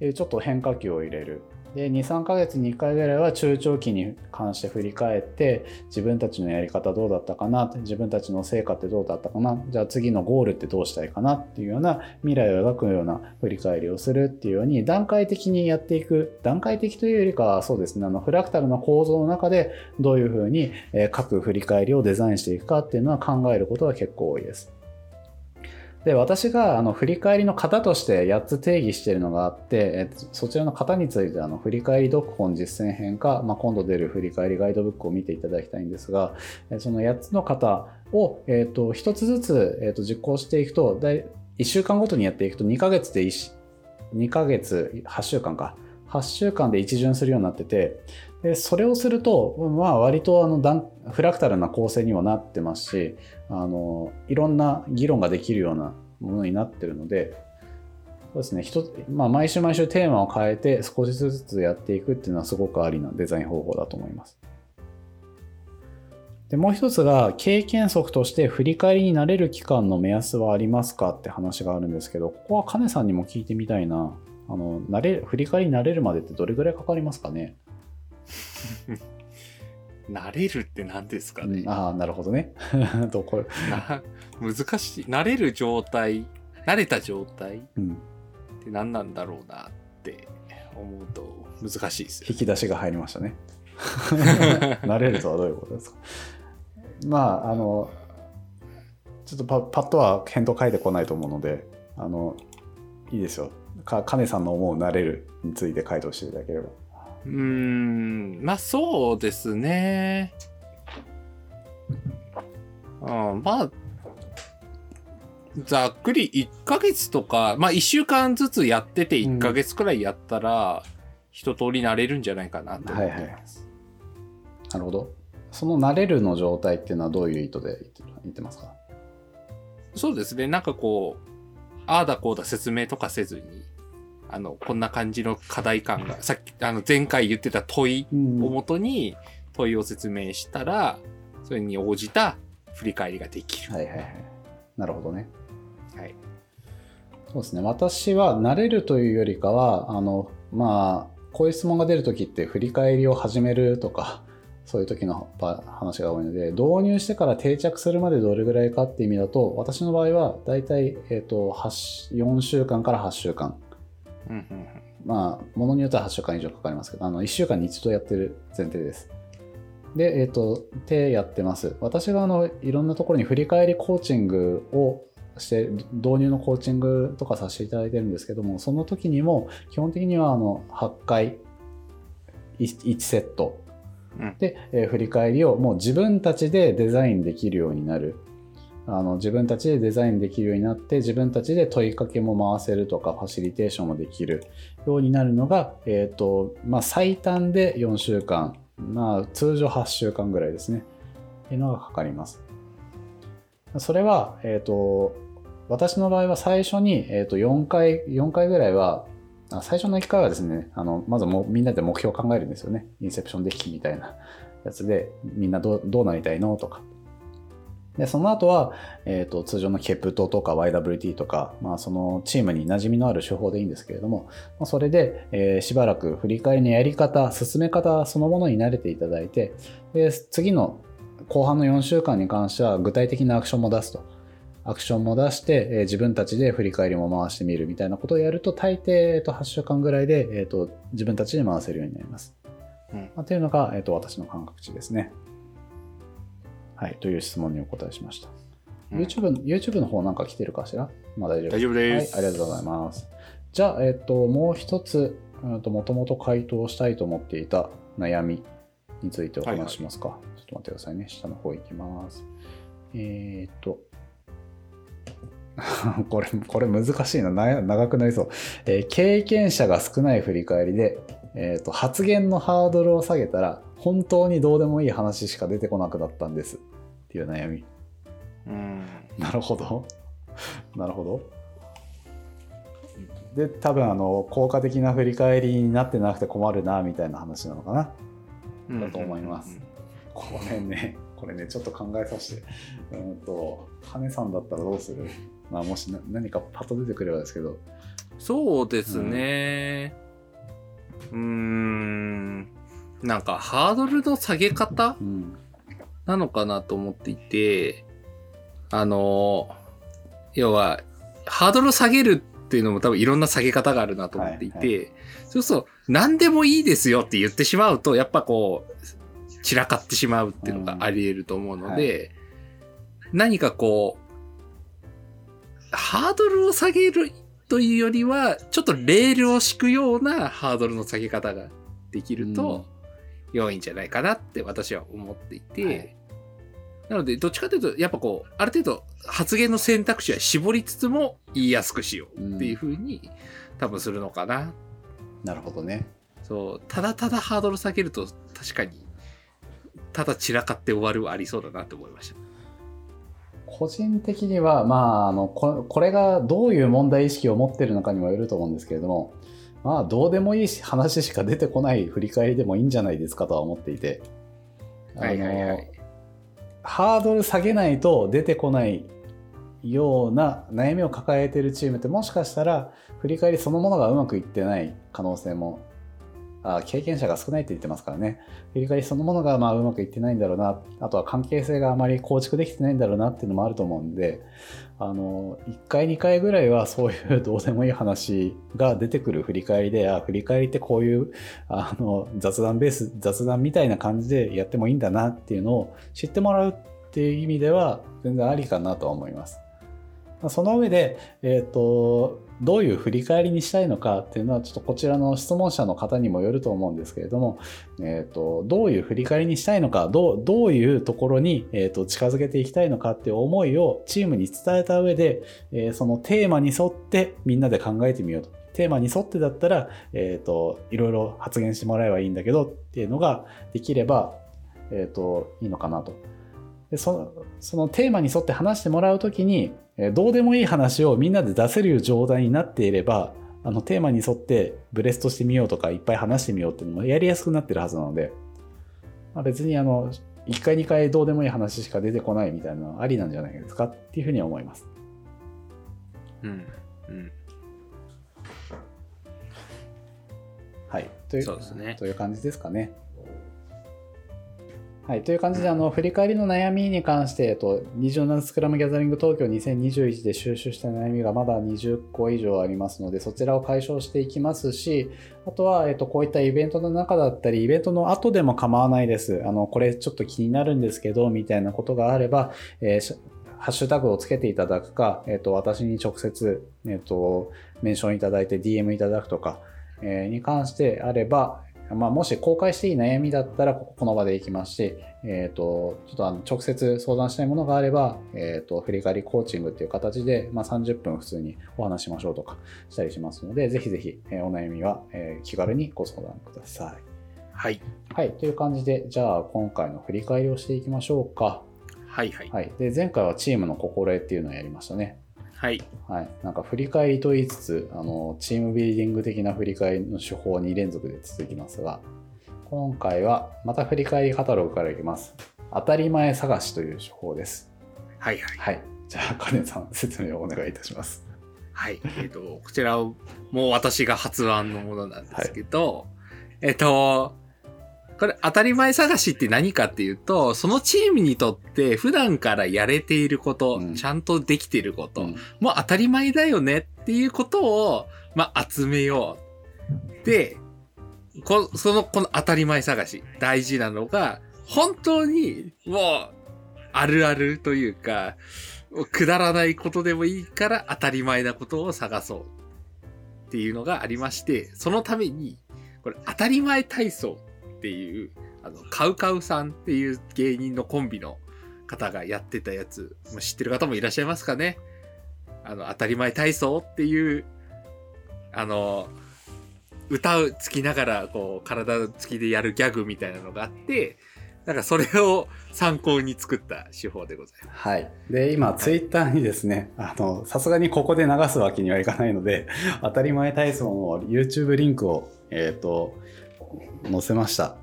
ちょっと変化球を入れる。で23ヶ月に1回ぐらいは中長期に関して振り返って自分たちのやり方どうだったかな自分たちの成果ってどうだったかなじゃあ次のゴールってどうしたいかなっていうような未来を描くような振り返りをするっていうように段階的にやっていく段階的というよりかはそうですねあのフラクタルの構造の中でどういうふうに各振り返りをデザインしていくかっていうのは考えることが結構多いです。で、私があの振り返りの型として8つ定義しているのがあって、えそちらの型についてあの振り返り読本実践編か、まあ、今度出る振り返りガイドブックを見ていただきたいんですが、その8つの型を、えーと、1つずつ、えーと実行していくと、1週間ごとにやっていくと2ヶ月で2ヶ月8週間か。8週間で一巡するようになっててでそれをすると、まあ、割とあのフラクタルな構成にはなってますしあのいろんな議論ができるようなものになってるのでそうですね。一まあ、毎週毎週テーマを変えて少しずつやっていくっていうのはすごくありなデザイン方法だと思います。でもう一つが経験則として振り返りになれる期間の目安はありますかって話があるんですけどここは金さんにも聞いてみたいな。あの慣れ振り返りになれるまでってどれぐらいかかりますかね？慣れるって何ですかね、うん、ああなるほどね。どこ？れ難しい。慣れる状態慣れた状態、うん、って何なんだろうなって思うと難しいですよ、引き出しが入りましたね。慣れるとはどういうことですか？まああのちょっとパパッとは返答書いてこないと思うのであのいいですよ。か金さんの思うなれるについて回答していただければうーん。まあそうですね。うんまあざっくり1ヶ月とかまあ1週間ずつやってて1ヶ月くらいやったら、一通り慣れるんじゃないかなと思ってます、はいはい、なるほど。その慣れるの状態っていうのはどういう意図で言ってますか？そうですね。なんかこうああだこうだ説明とかせずにあの、こんな感じの課題感が、さっき、あの、前回言ってた問いをもとに問いを説明したら、それに応じた振り返りができる。はいはいはい。なるほどね。はい。そうですね。私は慣れるというよりかは、あの、まあ、こういう質問が出るときって振り返りを始めるとか、そういう時の話が多いので、導入してから定着するまでどれぐらいかっていう意味だと、私の場合はだいたい、えーと、4週間から8週間うんうん、まあ、ものによっては8週間以上かかりますけど、あの1週間に一度やってる前提です。で、えっ、ー、と、手やってます。私があのいろんなところに振り返りコーチングをして、導入のコーチングとかさせていただいてるんですけども、その時にも基本的にはあの8回 1, セットで、えー、振り返りをもう自分たちでデザインできるようになる。あの自分たちでデザインできるようになって自分たちで問いかけも回せるとかファシリテーションもできるようになるのが、えーとまあ、最短で4週間、まあ、通常8週間ぐらいですね。っていうのがかかります。それは、えーと、私の場合は最初に、えー、と4回4回ぐらいは最初の1回はですねあのまずもみんなで目標を考えるんですよね。インセプションデッキみたいなやつでみんなどどうなりたいの？とか。で、その後は、えっ、ー、と、通常のケプトとか YWT とか、まあ、そのチームに馴染みのある手法でいいんですけれども、まあ、それで、えー、しばらく振り返りのやり方、進め方そのものに慣れていただいて、で、次の後半の4週間に関しては具体的なアクションも出すと。アクションも出して、えー、自分たちで振り返りも回してみるみたいなことをやると、大抵、えー、と8週間ぐらいで、えーと、自分たちで回せるようになります。うんまあ、っていうのが、えーと私の感覚値ですね。はい、という質問にお答えしました。うん、YouTube, YouTube の方なんか来てるかしら？まあ大丈夫大丈夫です、はい。ありがとうございます。じゃあ、えっ、と、もう一つ、もともと回答したいと思っていた悩みについてお話しますか。はいはい、ちょっと待ってくださいね。下の方行きます。えっ、と、これ、これ難しいな。長くなりそう。えー、経験者が少ない振り返りで、えーと発言のハードルを下げたら本当にどうでもいい話しか出てこなくなったんですっていう悩み。うん。なるほど。なるほど。で、多分あの、効果的な振り返りになってなくて困るな、みたいな話なのかな。だと思います。これね、これね、ちょっと考えさせて。うんと、羽さんだったらどうする？まあ、もし何かパッと出てくればですけど。そうですね。うん、んなんかハードルの下げ方、なのかなと思っていて、あの、要は、ハードルを下げるっていうのも多分いろんな下げ方があるなと思っていて、はいはい、そうすると、何でもいいですよって言ってしまうと、やっぱこう、散らかってしまうっていうのがあり得ると思うので、うんはい、何かこう、ハードルを下げるというよりは、ちょっとレールを敷くようなハードルの下げ方ができると、良いんじゃないかなって私は思っていて、はい、なので、どっちかというと、やっぱこう、ある程度発言の選択肢は絞りつつも言いやすくしようっていうふうに、多分するのかな。なるほどね。そう、ただただハードル下げると、確かに、ただ散らかって終わるはありそうだなって思いました。個人的には、まあ、あのここれがどういう問題意識を持ってるのかにもよると思うんですけれども、まあ、どうでもいい話しか出てこない振り返りでもいいんじゃないですかとは思っていて、はいはいはい、ハードル下げないと出てこないような悩みを抱えているチームってもしかしたら振り返りそのものがうまくいってない可能性もあ経験者が少ないって言ってますからね。振り返りそのものがまあうまくいってないんだろうな。あとは関係性があまり構築できてないんだろうなっていうのもあると思うんで、あの、1回2回ぐらいはそういうどうでもいい話が出てくる振り返りで、あ、振り返りってこういう、あの、雑談ベース、雑談みたいな感じでやってもいいんだなっていうのを知ってもらうっていう意味では全然ありかなとは思います。その上で、えっ、ー、と、どういう振り返りにしたいのかっていうのはちょっとこちらの質問者の方にもよると思うんですけれども、えーと、どういう振り返りにしたいのかどうどういうところに、えーと、近づけていきたいのかっていう思いをチームに伝えた上で、えー、そのテーマに沿ってみんなで考えてみようと。テーマに沿ってだったら、え、ー、と、いろいろ発言してもらえばいいんだけどっていうのができれば、え、ー、と、いいのかなと。でそのそのテーマに沿って話してもらうときに、どうでもいい話をみんなで出せる状態になっていれば、あのテーマに沿ってブレストしてみようとかいっぱい話してみようっていうのもやりやすくなってるはずなので、まあ、別にあの、1回2回どうでもいい話しか出てこないみたいなのはありなんじゃないですかっていうふうに思います。うん。うん。はい。というそうですね。という感じですかね。はい、という感じであの振り返りの悩みに関して、えっと、27スクラムギャザリング東京2021で収集した悩みがまだ20個以上ありますのでそちらを解消していきますしあとは、えっと、こういったイベントの中だったりイベントの後でも構わないです。あのこれちょっと気になるんですけどみたいなことがあれば、えーハッシュタグをつけていただくか、えっ、と、私に直接、えっ、と、メンションいただいて DM いただくとか、えー、に関してあれば、まあ、もし公開していい悩みだったら、この場で行きますし、えっ、ー、と、ちょっとあの直接相談したいものがあれば、えっ、ー、と、振り返りコーチングっていう形で、まあ、30分普通にお話しましょうとかしたりしますので、ぜひぜひ、えー、お悩みは、え気軽にご相談ください。はい。はい。という感じで、じゃあ、今回の振り返りをしていきましょうか。はいはい。はい。で、前回はチームの心得っていうのをやりましたね。はい。はい。なんか振り返りと言いつつ、あの、チームビルディング的な振り返りの手法に連続で続きますが、今回はまた振り返りカタログからいきます。当たり前探しという手法です。はいはい。はい。じゃあ、カネさん、説明をお願いいたします。はい。えっ、ー、と、こちらを、もう私が発案のものなんですけど、はい、えっ、ー、と、これ当たり前探しって何かっていうと、そのチームにとって普段からやれていること、うん、ちゃんとできていること、うん、もう当たり前だよねっていうことを、まあ、集めよう。で、こその、この当たり前探し、大事なのが、本当に、もう、あるあるというか、くだらないことでもいいから当たり前なことを探そうっていうのがありまして、そのために、これ当たり前体操っていう、あの、カウカウさんっていう芸人のコンビの方がやってたやつ、知ってる方もいらっしゃいますかねあの、当たり前体操っていう、あの、歌うつきながら、こう、体つきでやるギャグみたいなのがあって、なんかそれを参考に作った手法でございます。はい。で、今、ツイッターにですね、あの、さすがにここで流すわけにはいかないので、当たり前体操の YouTube リンクを、えっ、ー、と、載せました。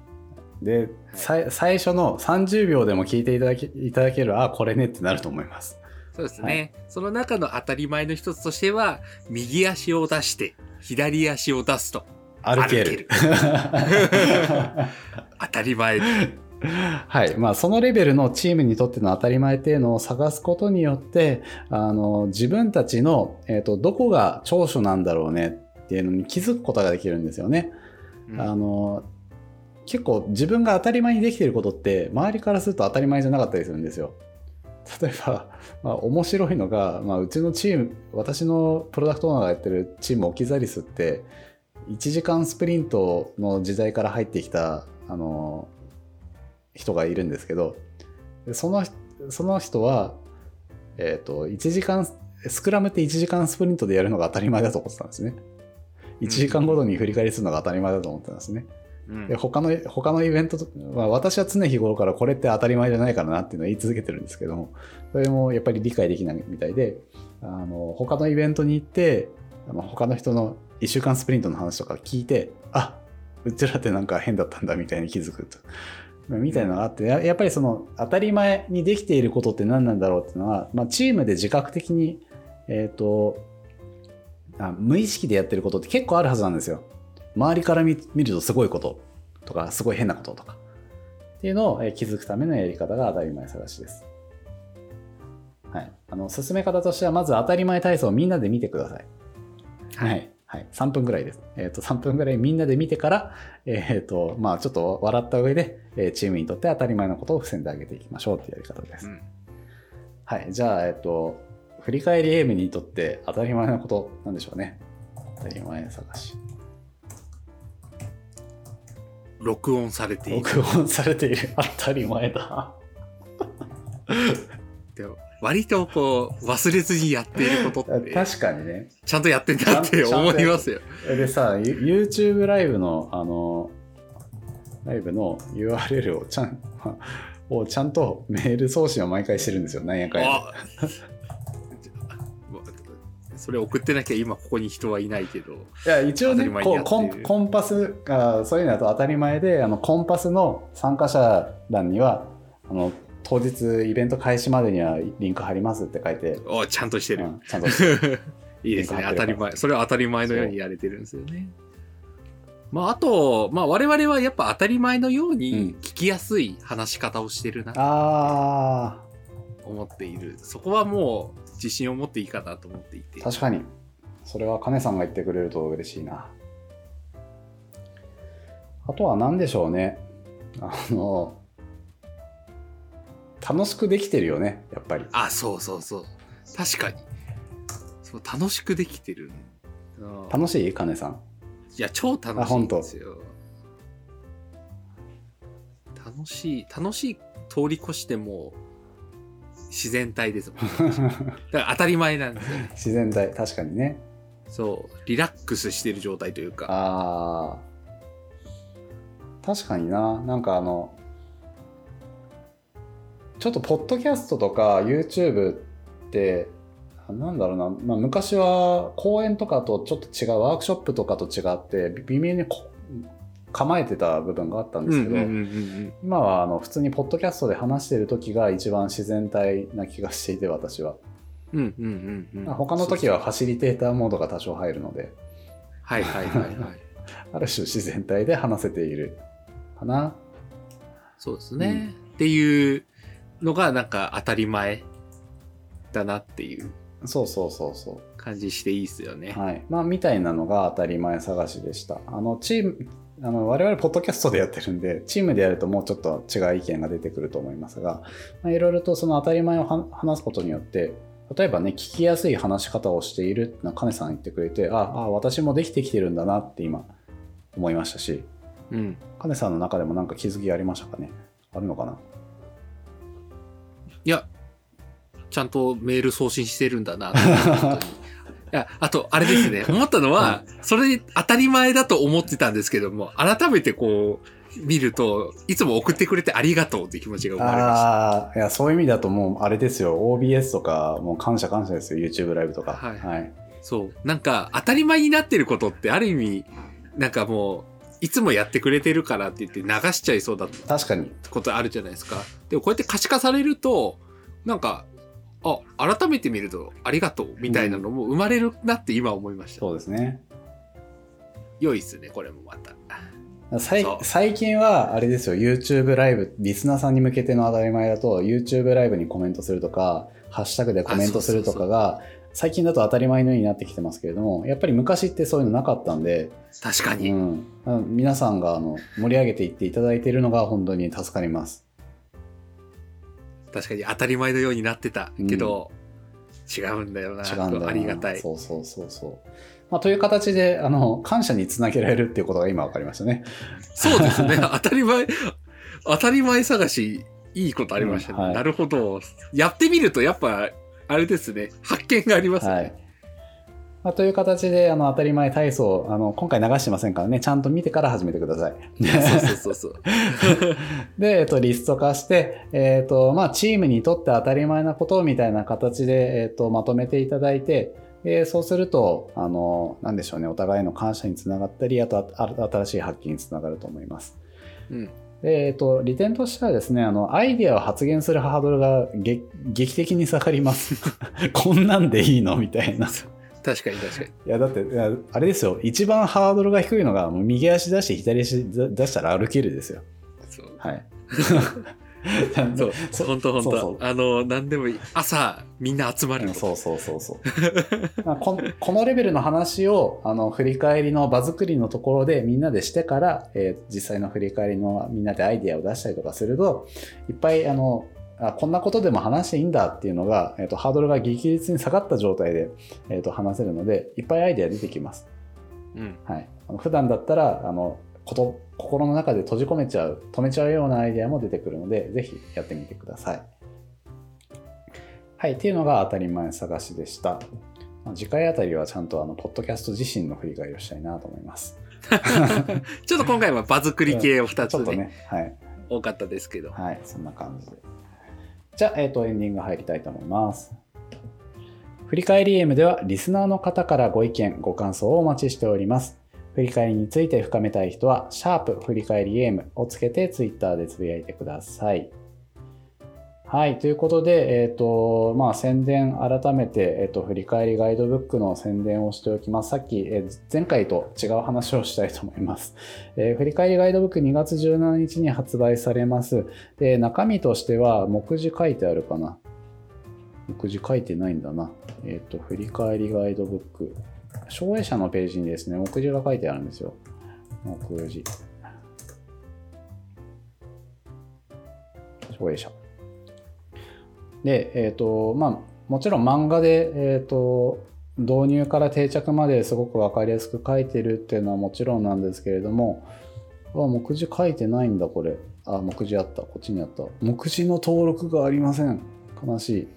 で、はい、最初の30秒でも聞いていただけいただける、あ、これねってなると思います。そうですね、はい、その中の当たり前の一つとしては、右足を出して、左足を出すと。歩ける。当たり前。はい。まあ、そのレベルのチームにとっての当たり前っていうのを探すことによって、あの、自分たちの、えっ、ー、と、どこが長所なんだろうねっていうのに気づくことができるんですよね。あの、結構自分が当たり前にできてることって、周りからすると当たり前じゃなかったりするんですよ。例えば、まあ、面白いのが、まあ、うちのチーム、私のプロダクトオーナーがやってるチームオキザリスって、1時間スプリントの時代から入ってきた、あの、人がいるんですけど、そのその人は、えっ、ー、と、1時間、スクラムって1時間スプリントでやるのが当たり前だと思ってたんですね。1時間ごとに振り返りするのが当たり前だと思ってたんですね。うん、で他の他のイベントと、まあ、私は常日頃からこれって当たり前じゃないからなっていうのは言い続けてるんですけどもそれもやっぱり理解できないみたいであの他のイベントに行ってあの他の人の1週間スプリントの話とか聞いてあうちらってなんか変だったんだみたいに気づくと。みたいなのがあってやっぱりその当たり前にできていることって何なんだろうっていうのは、まあ、チームで自覚的に、えっ、ー、とあ無意識でやってることって結構あるはずなんですよ。周りから見るとすごいこととか、すごい変なこととか。っていうのを気づくためのやり方が当たり前探しです。はい。あの、進め方としては、まず当たり前体操をみんなで見てください。はい。はい。3分ぐらいです。えっ、ー、と、3分ぐらいみんなで見てから、えっ、ー、と、まあちょっと笑った上で、えチームにとって当たり前のことを防んであげていきましょうっていうやり方です。うん、はい。じゃあ、えっ、ー、と、振り返りエイムにとって当たり前のことなんでしょうね。当たり前探し。録音されている。録音されている。当たり前だ。でも割とこう忘れずにやっていることって確かにねちゃんとやってんだって思いますよでさ YouTube ライブのあのライブの URL をちゃん をちゃんとメール送信を毎回してるんですよなんやかんやそれ送ってなきゃ今ここに人はいないけど。いや、一応ね、コンコンパスが、そういうのだと当たり前で、あの、コンパスの参加者欄には、あの、当日イベント開始までにはリンク貼りますって書いて。おちゃんとしてる。うん、ちゃんとしてる。いいですね。当たり前。それは当たり前のようにやれてるんですよね。まあ、あと、まあ、我々はやっぱ当たり前のように聞きやすい話し方をしてるな、ああ。思っている。そこはもう、自信を持っていいかなと思っていて。確かに。それは金さんが言ってくれると嬉しいな。あとは何でしょうね。あの楽しくできてるよねやっぱり。あそうそうそう。確かに。そう楽しくできてる。楽しい？金さん。いや超楽しいんですよ。楽しい楽しい通り越しても自然体ですもん。だから当たり前なんですよね。自然体、確かにね。そう、リラックスしてる状態というか。ああ。確かにな。なんかあの、ちょっとポッドキャストとか YouTube って、なんだろうな、まあ、昔は講演とかとちょっと違う、ワークショップとかと違って、微妙に構えてた部分があったんですけど、今はあの普通にポッドキャストで話してる時が一番自然体な気がしていて私は。他の時はファシリテーターモードが多少入るので、はいはいはいはい。ある種自然体で話せているかな。そうですね、うん、っていうのがなんか当たり前だなっていう。そうそうそうそう。感じしていいですよね。はい。まあ、みたいなのが当たり前探しでした。あの、チーム、あの我々ポッドキャストでやってるんでチームでやるともうちょっと違う意見が出てくると思いますが、まあ、いろいろとその当たり前を話すことによって例えばね聞きやすい話し方をしているってカネさん言ってくれてああ私もできてきてるんだなって今思いましたし、うん、カネさんの中でも何か気づきありましたかね？あるのかな？いやちゃんとメール送信してるんだな や、あと、あれですね。思ったのは、それ当たり前だと思ってたんですけども、改めてこう、見ると、いつも送ってくれてありがとうって気持ちが生まれました。ああ、いや、そういう意味だともう、あれですよ。OBS とか、もう感謝感謝ですよ。YouTube ライブとか。はい。はい、そう。なんか、当たり前になってることって、ある意味、なんかもう、いつもやってくれてるからって言って流しちゃいそうだ確かに。ことあるじゃないですか。でもこうやって可視化されると、なんか、あ改めて見るとありがとうみたいなのも生まれるなって今思いました、そうですね。良いっすねこれもまた。最近はあれですよ。YouTube ライブリスナーさんに向けての当たり前だと YouTube ライブにコメントするとかハッシュタグでコメントするとかが最近だと当たり前のようになってきてますけれどもやっぱり昔ってそういうのなかったんで確かに、うん、皆さんがあの盛り上げていっていただいているのが本当に助かります確かに当たり前のようになってたけど、うん、違うんだよな。違うんだよありがたい。そうそうそうそう。まあ、という形で、あの、感謝につなげられるっていうことが今分かりましたね。そうですね。当たり前、当たり前探しいいことありましたね。うんはい、なるほど。やってみるとやっぱ、あれですね、発見がありますね。はいまあ、という形で、あの、当たり前体操、あの、今回流してませんからね、ちゃんと見てから始めてください。そうそうそうそう。で、えっと、リスト化して、えっと、まあ、チームにとって当たり前なことみたいな形で、えっと、まとめていただいて、でそうすると、あの、なんでしょうね、お互いの感謝につながったり、あと、新しい発見につながると思います。うん。で、えっと、利点としてはですね、あの、アイディアを発言するハードルが劇的に下がります。こんなんでいいの？みたいな。確かに確かに。いや、だって、あれですよ、一番ハードルが低いのが、右足出して左足出したら歩けるですよ。そう。はい。そう、本当本当あの、何でもいい。朝、みんな集まる。そうそうそうそう こ。このレベルの話を、あの、振り返りの場作りのところでみんなでしてから、えー、実際の振り返りのみんなでアイディアを出したりとかすると、いっぱい、あの、あこんなことでも話していいんだっていうのが、えーと、ハードルが激烈に下がった状態で、えーと、話せるのでいっぱいアイデア出てきます。うんはい、あの普段だったらあのこと心の中で閉じ込めちゃう止めちゃうようなアイデアも出てくるのでぜひやってみてください。はい、っていうのが当たり前探しでした。まあ、次回あたりはちゃんとあのポッドキャスト自身の振り返りをしたいなと思います。ちょっと今回は場作り系を2つね、ねはい、多かったですけど。はい、そんな感じで。じゃあ、えっ、と、エンディング入りたいと思います。振り返り M では、リスナーの方からご意見、ご感想をお待ちしております。振り返りについて深めたい人は、シャープ振り返り M をつけて Twitter でつぶやいてください。はい。ということで、えっ、ー、と、まあ、宣伝改めて、えっ、ー、と、振り返りガイドブックの宣伝をしておきます。さっき、えー、前回と違う話をしたいと思います。え振り返りガイドブック2月17日に発売されます。で、中身としては、目次書いてあるかな？目次書いてないんだな。えっ、と、振り返りガイドブック。障害者のページにですね、目次が書いてあるんですよ。目次。障害者。で、え、ー、と、まあ、もちろん漫画で、えっ、ー、と、導入から定着まですごく分かりやすく書いてるっていうのはもちろんなんですけれども、あ、目次書いてないんだ、これ。あ、目次あった。こっちにあった。目次の登録がありません。悲しい。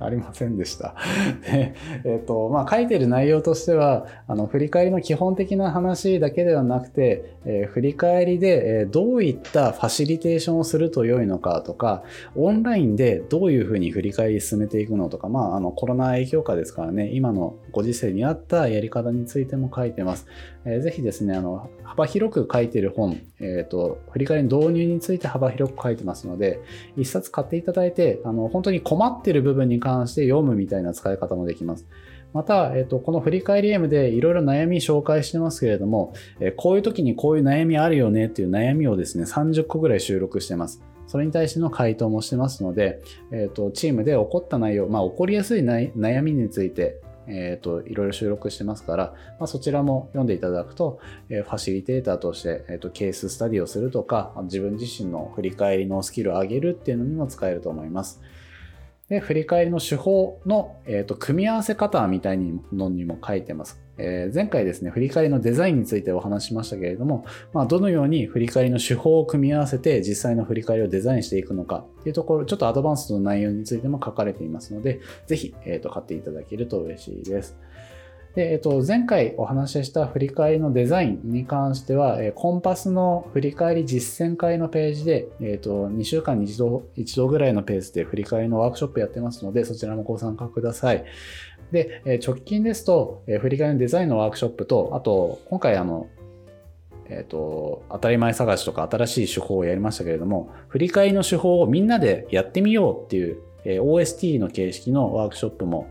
ありませんでした。で、えっ、ー、と、まあ、書いてる内容としては、あの、振り返りの基本的な話だけではなくて、えー、振り返りで、えー、どういったファシリテーションをすると良いのかとか、オンラインでどういうふうに振り返り進めていくのとか、まあ、あの、コロナ影響下ですからね、今のご時世に合ったやり方についても書いてます。えー、ぜひですね、あの、幅広く書いてる本、えっ、と、振り返りの導入について幅広く書いてますので、一冊買っていただいて、あの、本当に困ってる部分に関関して読むみたいな使い方もできます。また、えっと、この振り返り M でいろいろ悩み紹介してますけれども、えこういう時にこういう悩みあるよねっていう悩みをですね、30個ぐらい収録してます。それに対しての回答もしてますので、えっと、チームで起こった内容、まあ、起こりやすい悩みについて、えっ、と、いろいろ収録してますから、まあ、そちらも読んでいただくと、え、ファシリテーターとして、えっ、と、ケーススタディをするとか、自分自身の振り返りのスキルを上げるっていうのにも使えると思います。で、振り返りの手法の、えーと、組み合わせ方みたいにのにも書いてます。えー、前回ですね、振り返りのデザインについてお話しましたけれども、まあ、どのように振り返りの手法を組み合わせて実際の振り返りをデザインしていくのかっていうところ、ちょっとアドバンスの内容についても書かれていますので、ぜひ、えーと買っていただけると嬉しいです。で、えっと、前回お話しした振り返りのデザインに関しては、コンパスの振り返り実践会のページで、えっと、2週間に一度、一度ぐらいのペースで振り返りのワークショップやってますので、そちらもご参加ください。で、直近ですと、振り返りのデザインのワークショップと、あと、今回あの、えっ、と、当たり前探しとか新しい手法をやりましたけれども、振り返りの手法をみんなでやってみようっていう、OST の形式のワークショップも、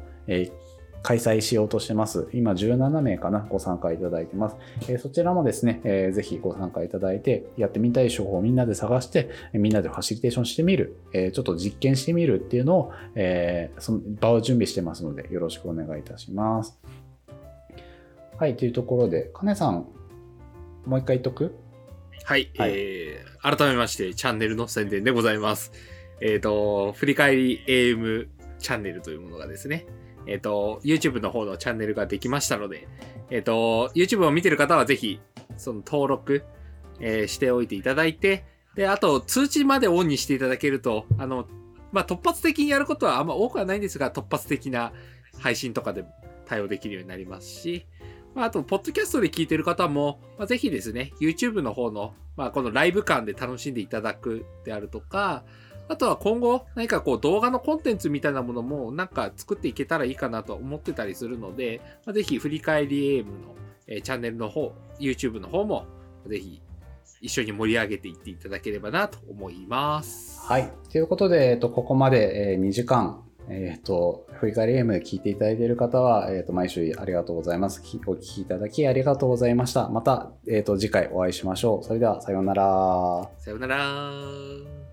開催しようとしてます。今17名かな、ご参加いただいてます。えー、そちらもですね、えー、ぜひご参加いただいて、やってみたい手法をみんなで探して、みんなでファシリテーションしてみる、えー、ちょっと実験してみるっていうのを、えー、その場を準備してますので、よろしくお願いいたします。はい、というところで、かねさん、もう一回言っとく？はい、はい、えー、改めまして、チャンネルの宣伝でございます。えっ、ー、と、振り返り AM チャンネルというものがですね、えっ、ー、と、YouTube の方のチャンネルができましたので、えっ、ー、と、YouTube を見てる方はぜひ、その登録、えー、しておいていただいて、で、あと、通知までオンにしていただけると、あの、まあ、突発的にやることはあんま多くはないんですが、突発的な配信とかで対応できるようになりますし、まあ、あと、ポッドキャストで聞いてる方も、まあ、ぜひですね、YouTube の方の、まあ、このライブ感で楽しんでいただくであるとか、あとは今後何かこう動画のコンテンツみたいなものもなんか作っていけたらいいかなと思ってたりするので、まあ、ぜひ振り返りエイムの、えー、チャンネルの方、YouTube の方もぜひ一緒に盛り上げていっていただければなと思います。はい。ということで、えっと、ここまで、えー、2時間、えっ、ー、と、振り返りゲームで聞いていただいている方は、えっ、ー、と、毎週ありがとうございます。お聞きいただきありがとうございました。また、えっ、と、次回お会いしましょう。それでは、さようなら。さようなら。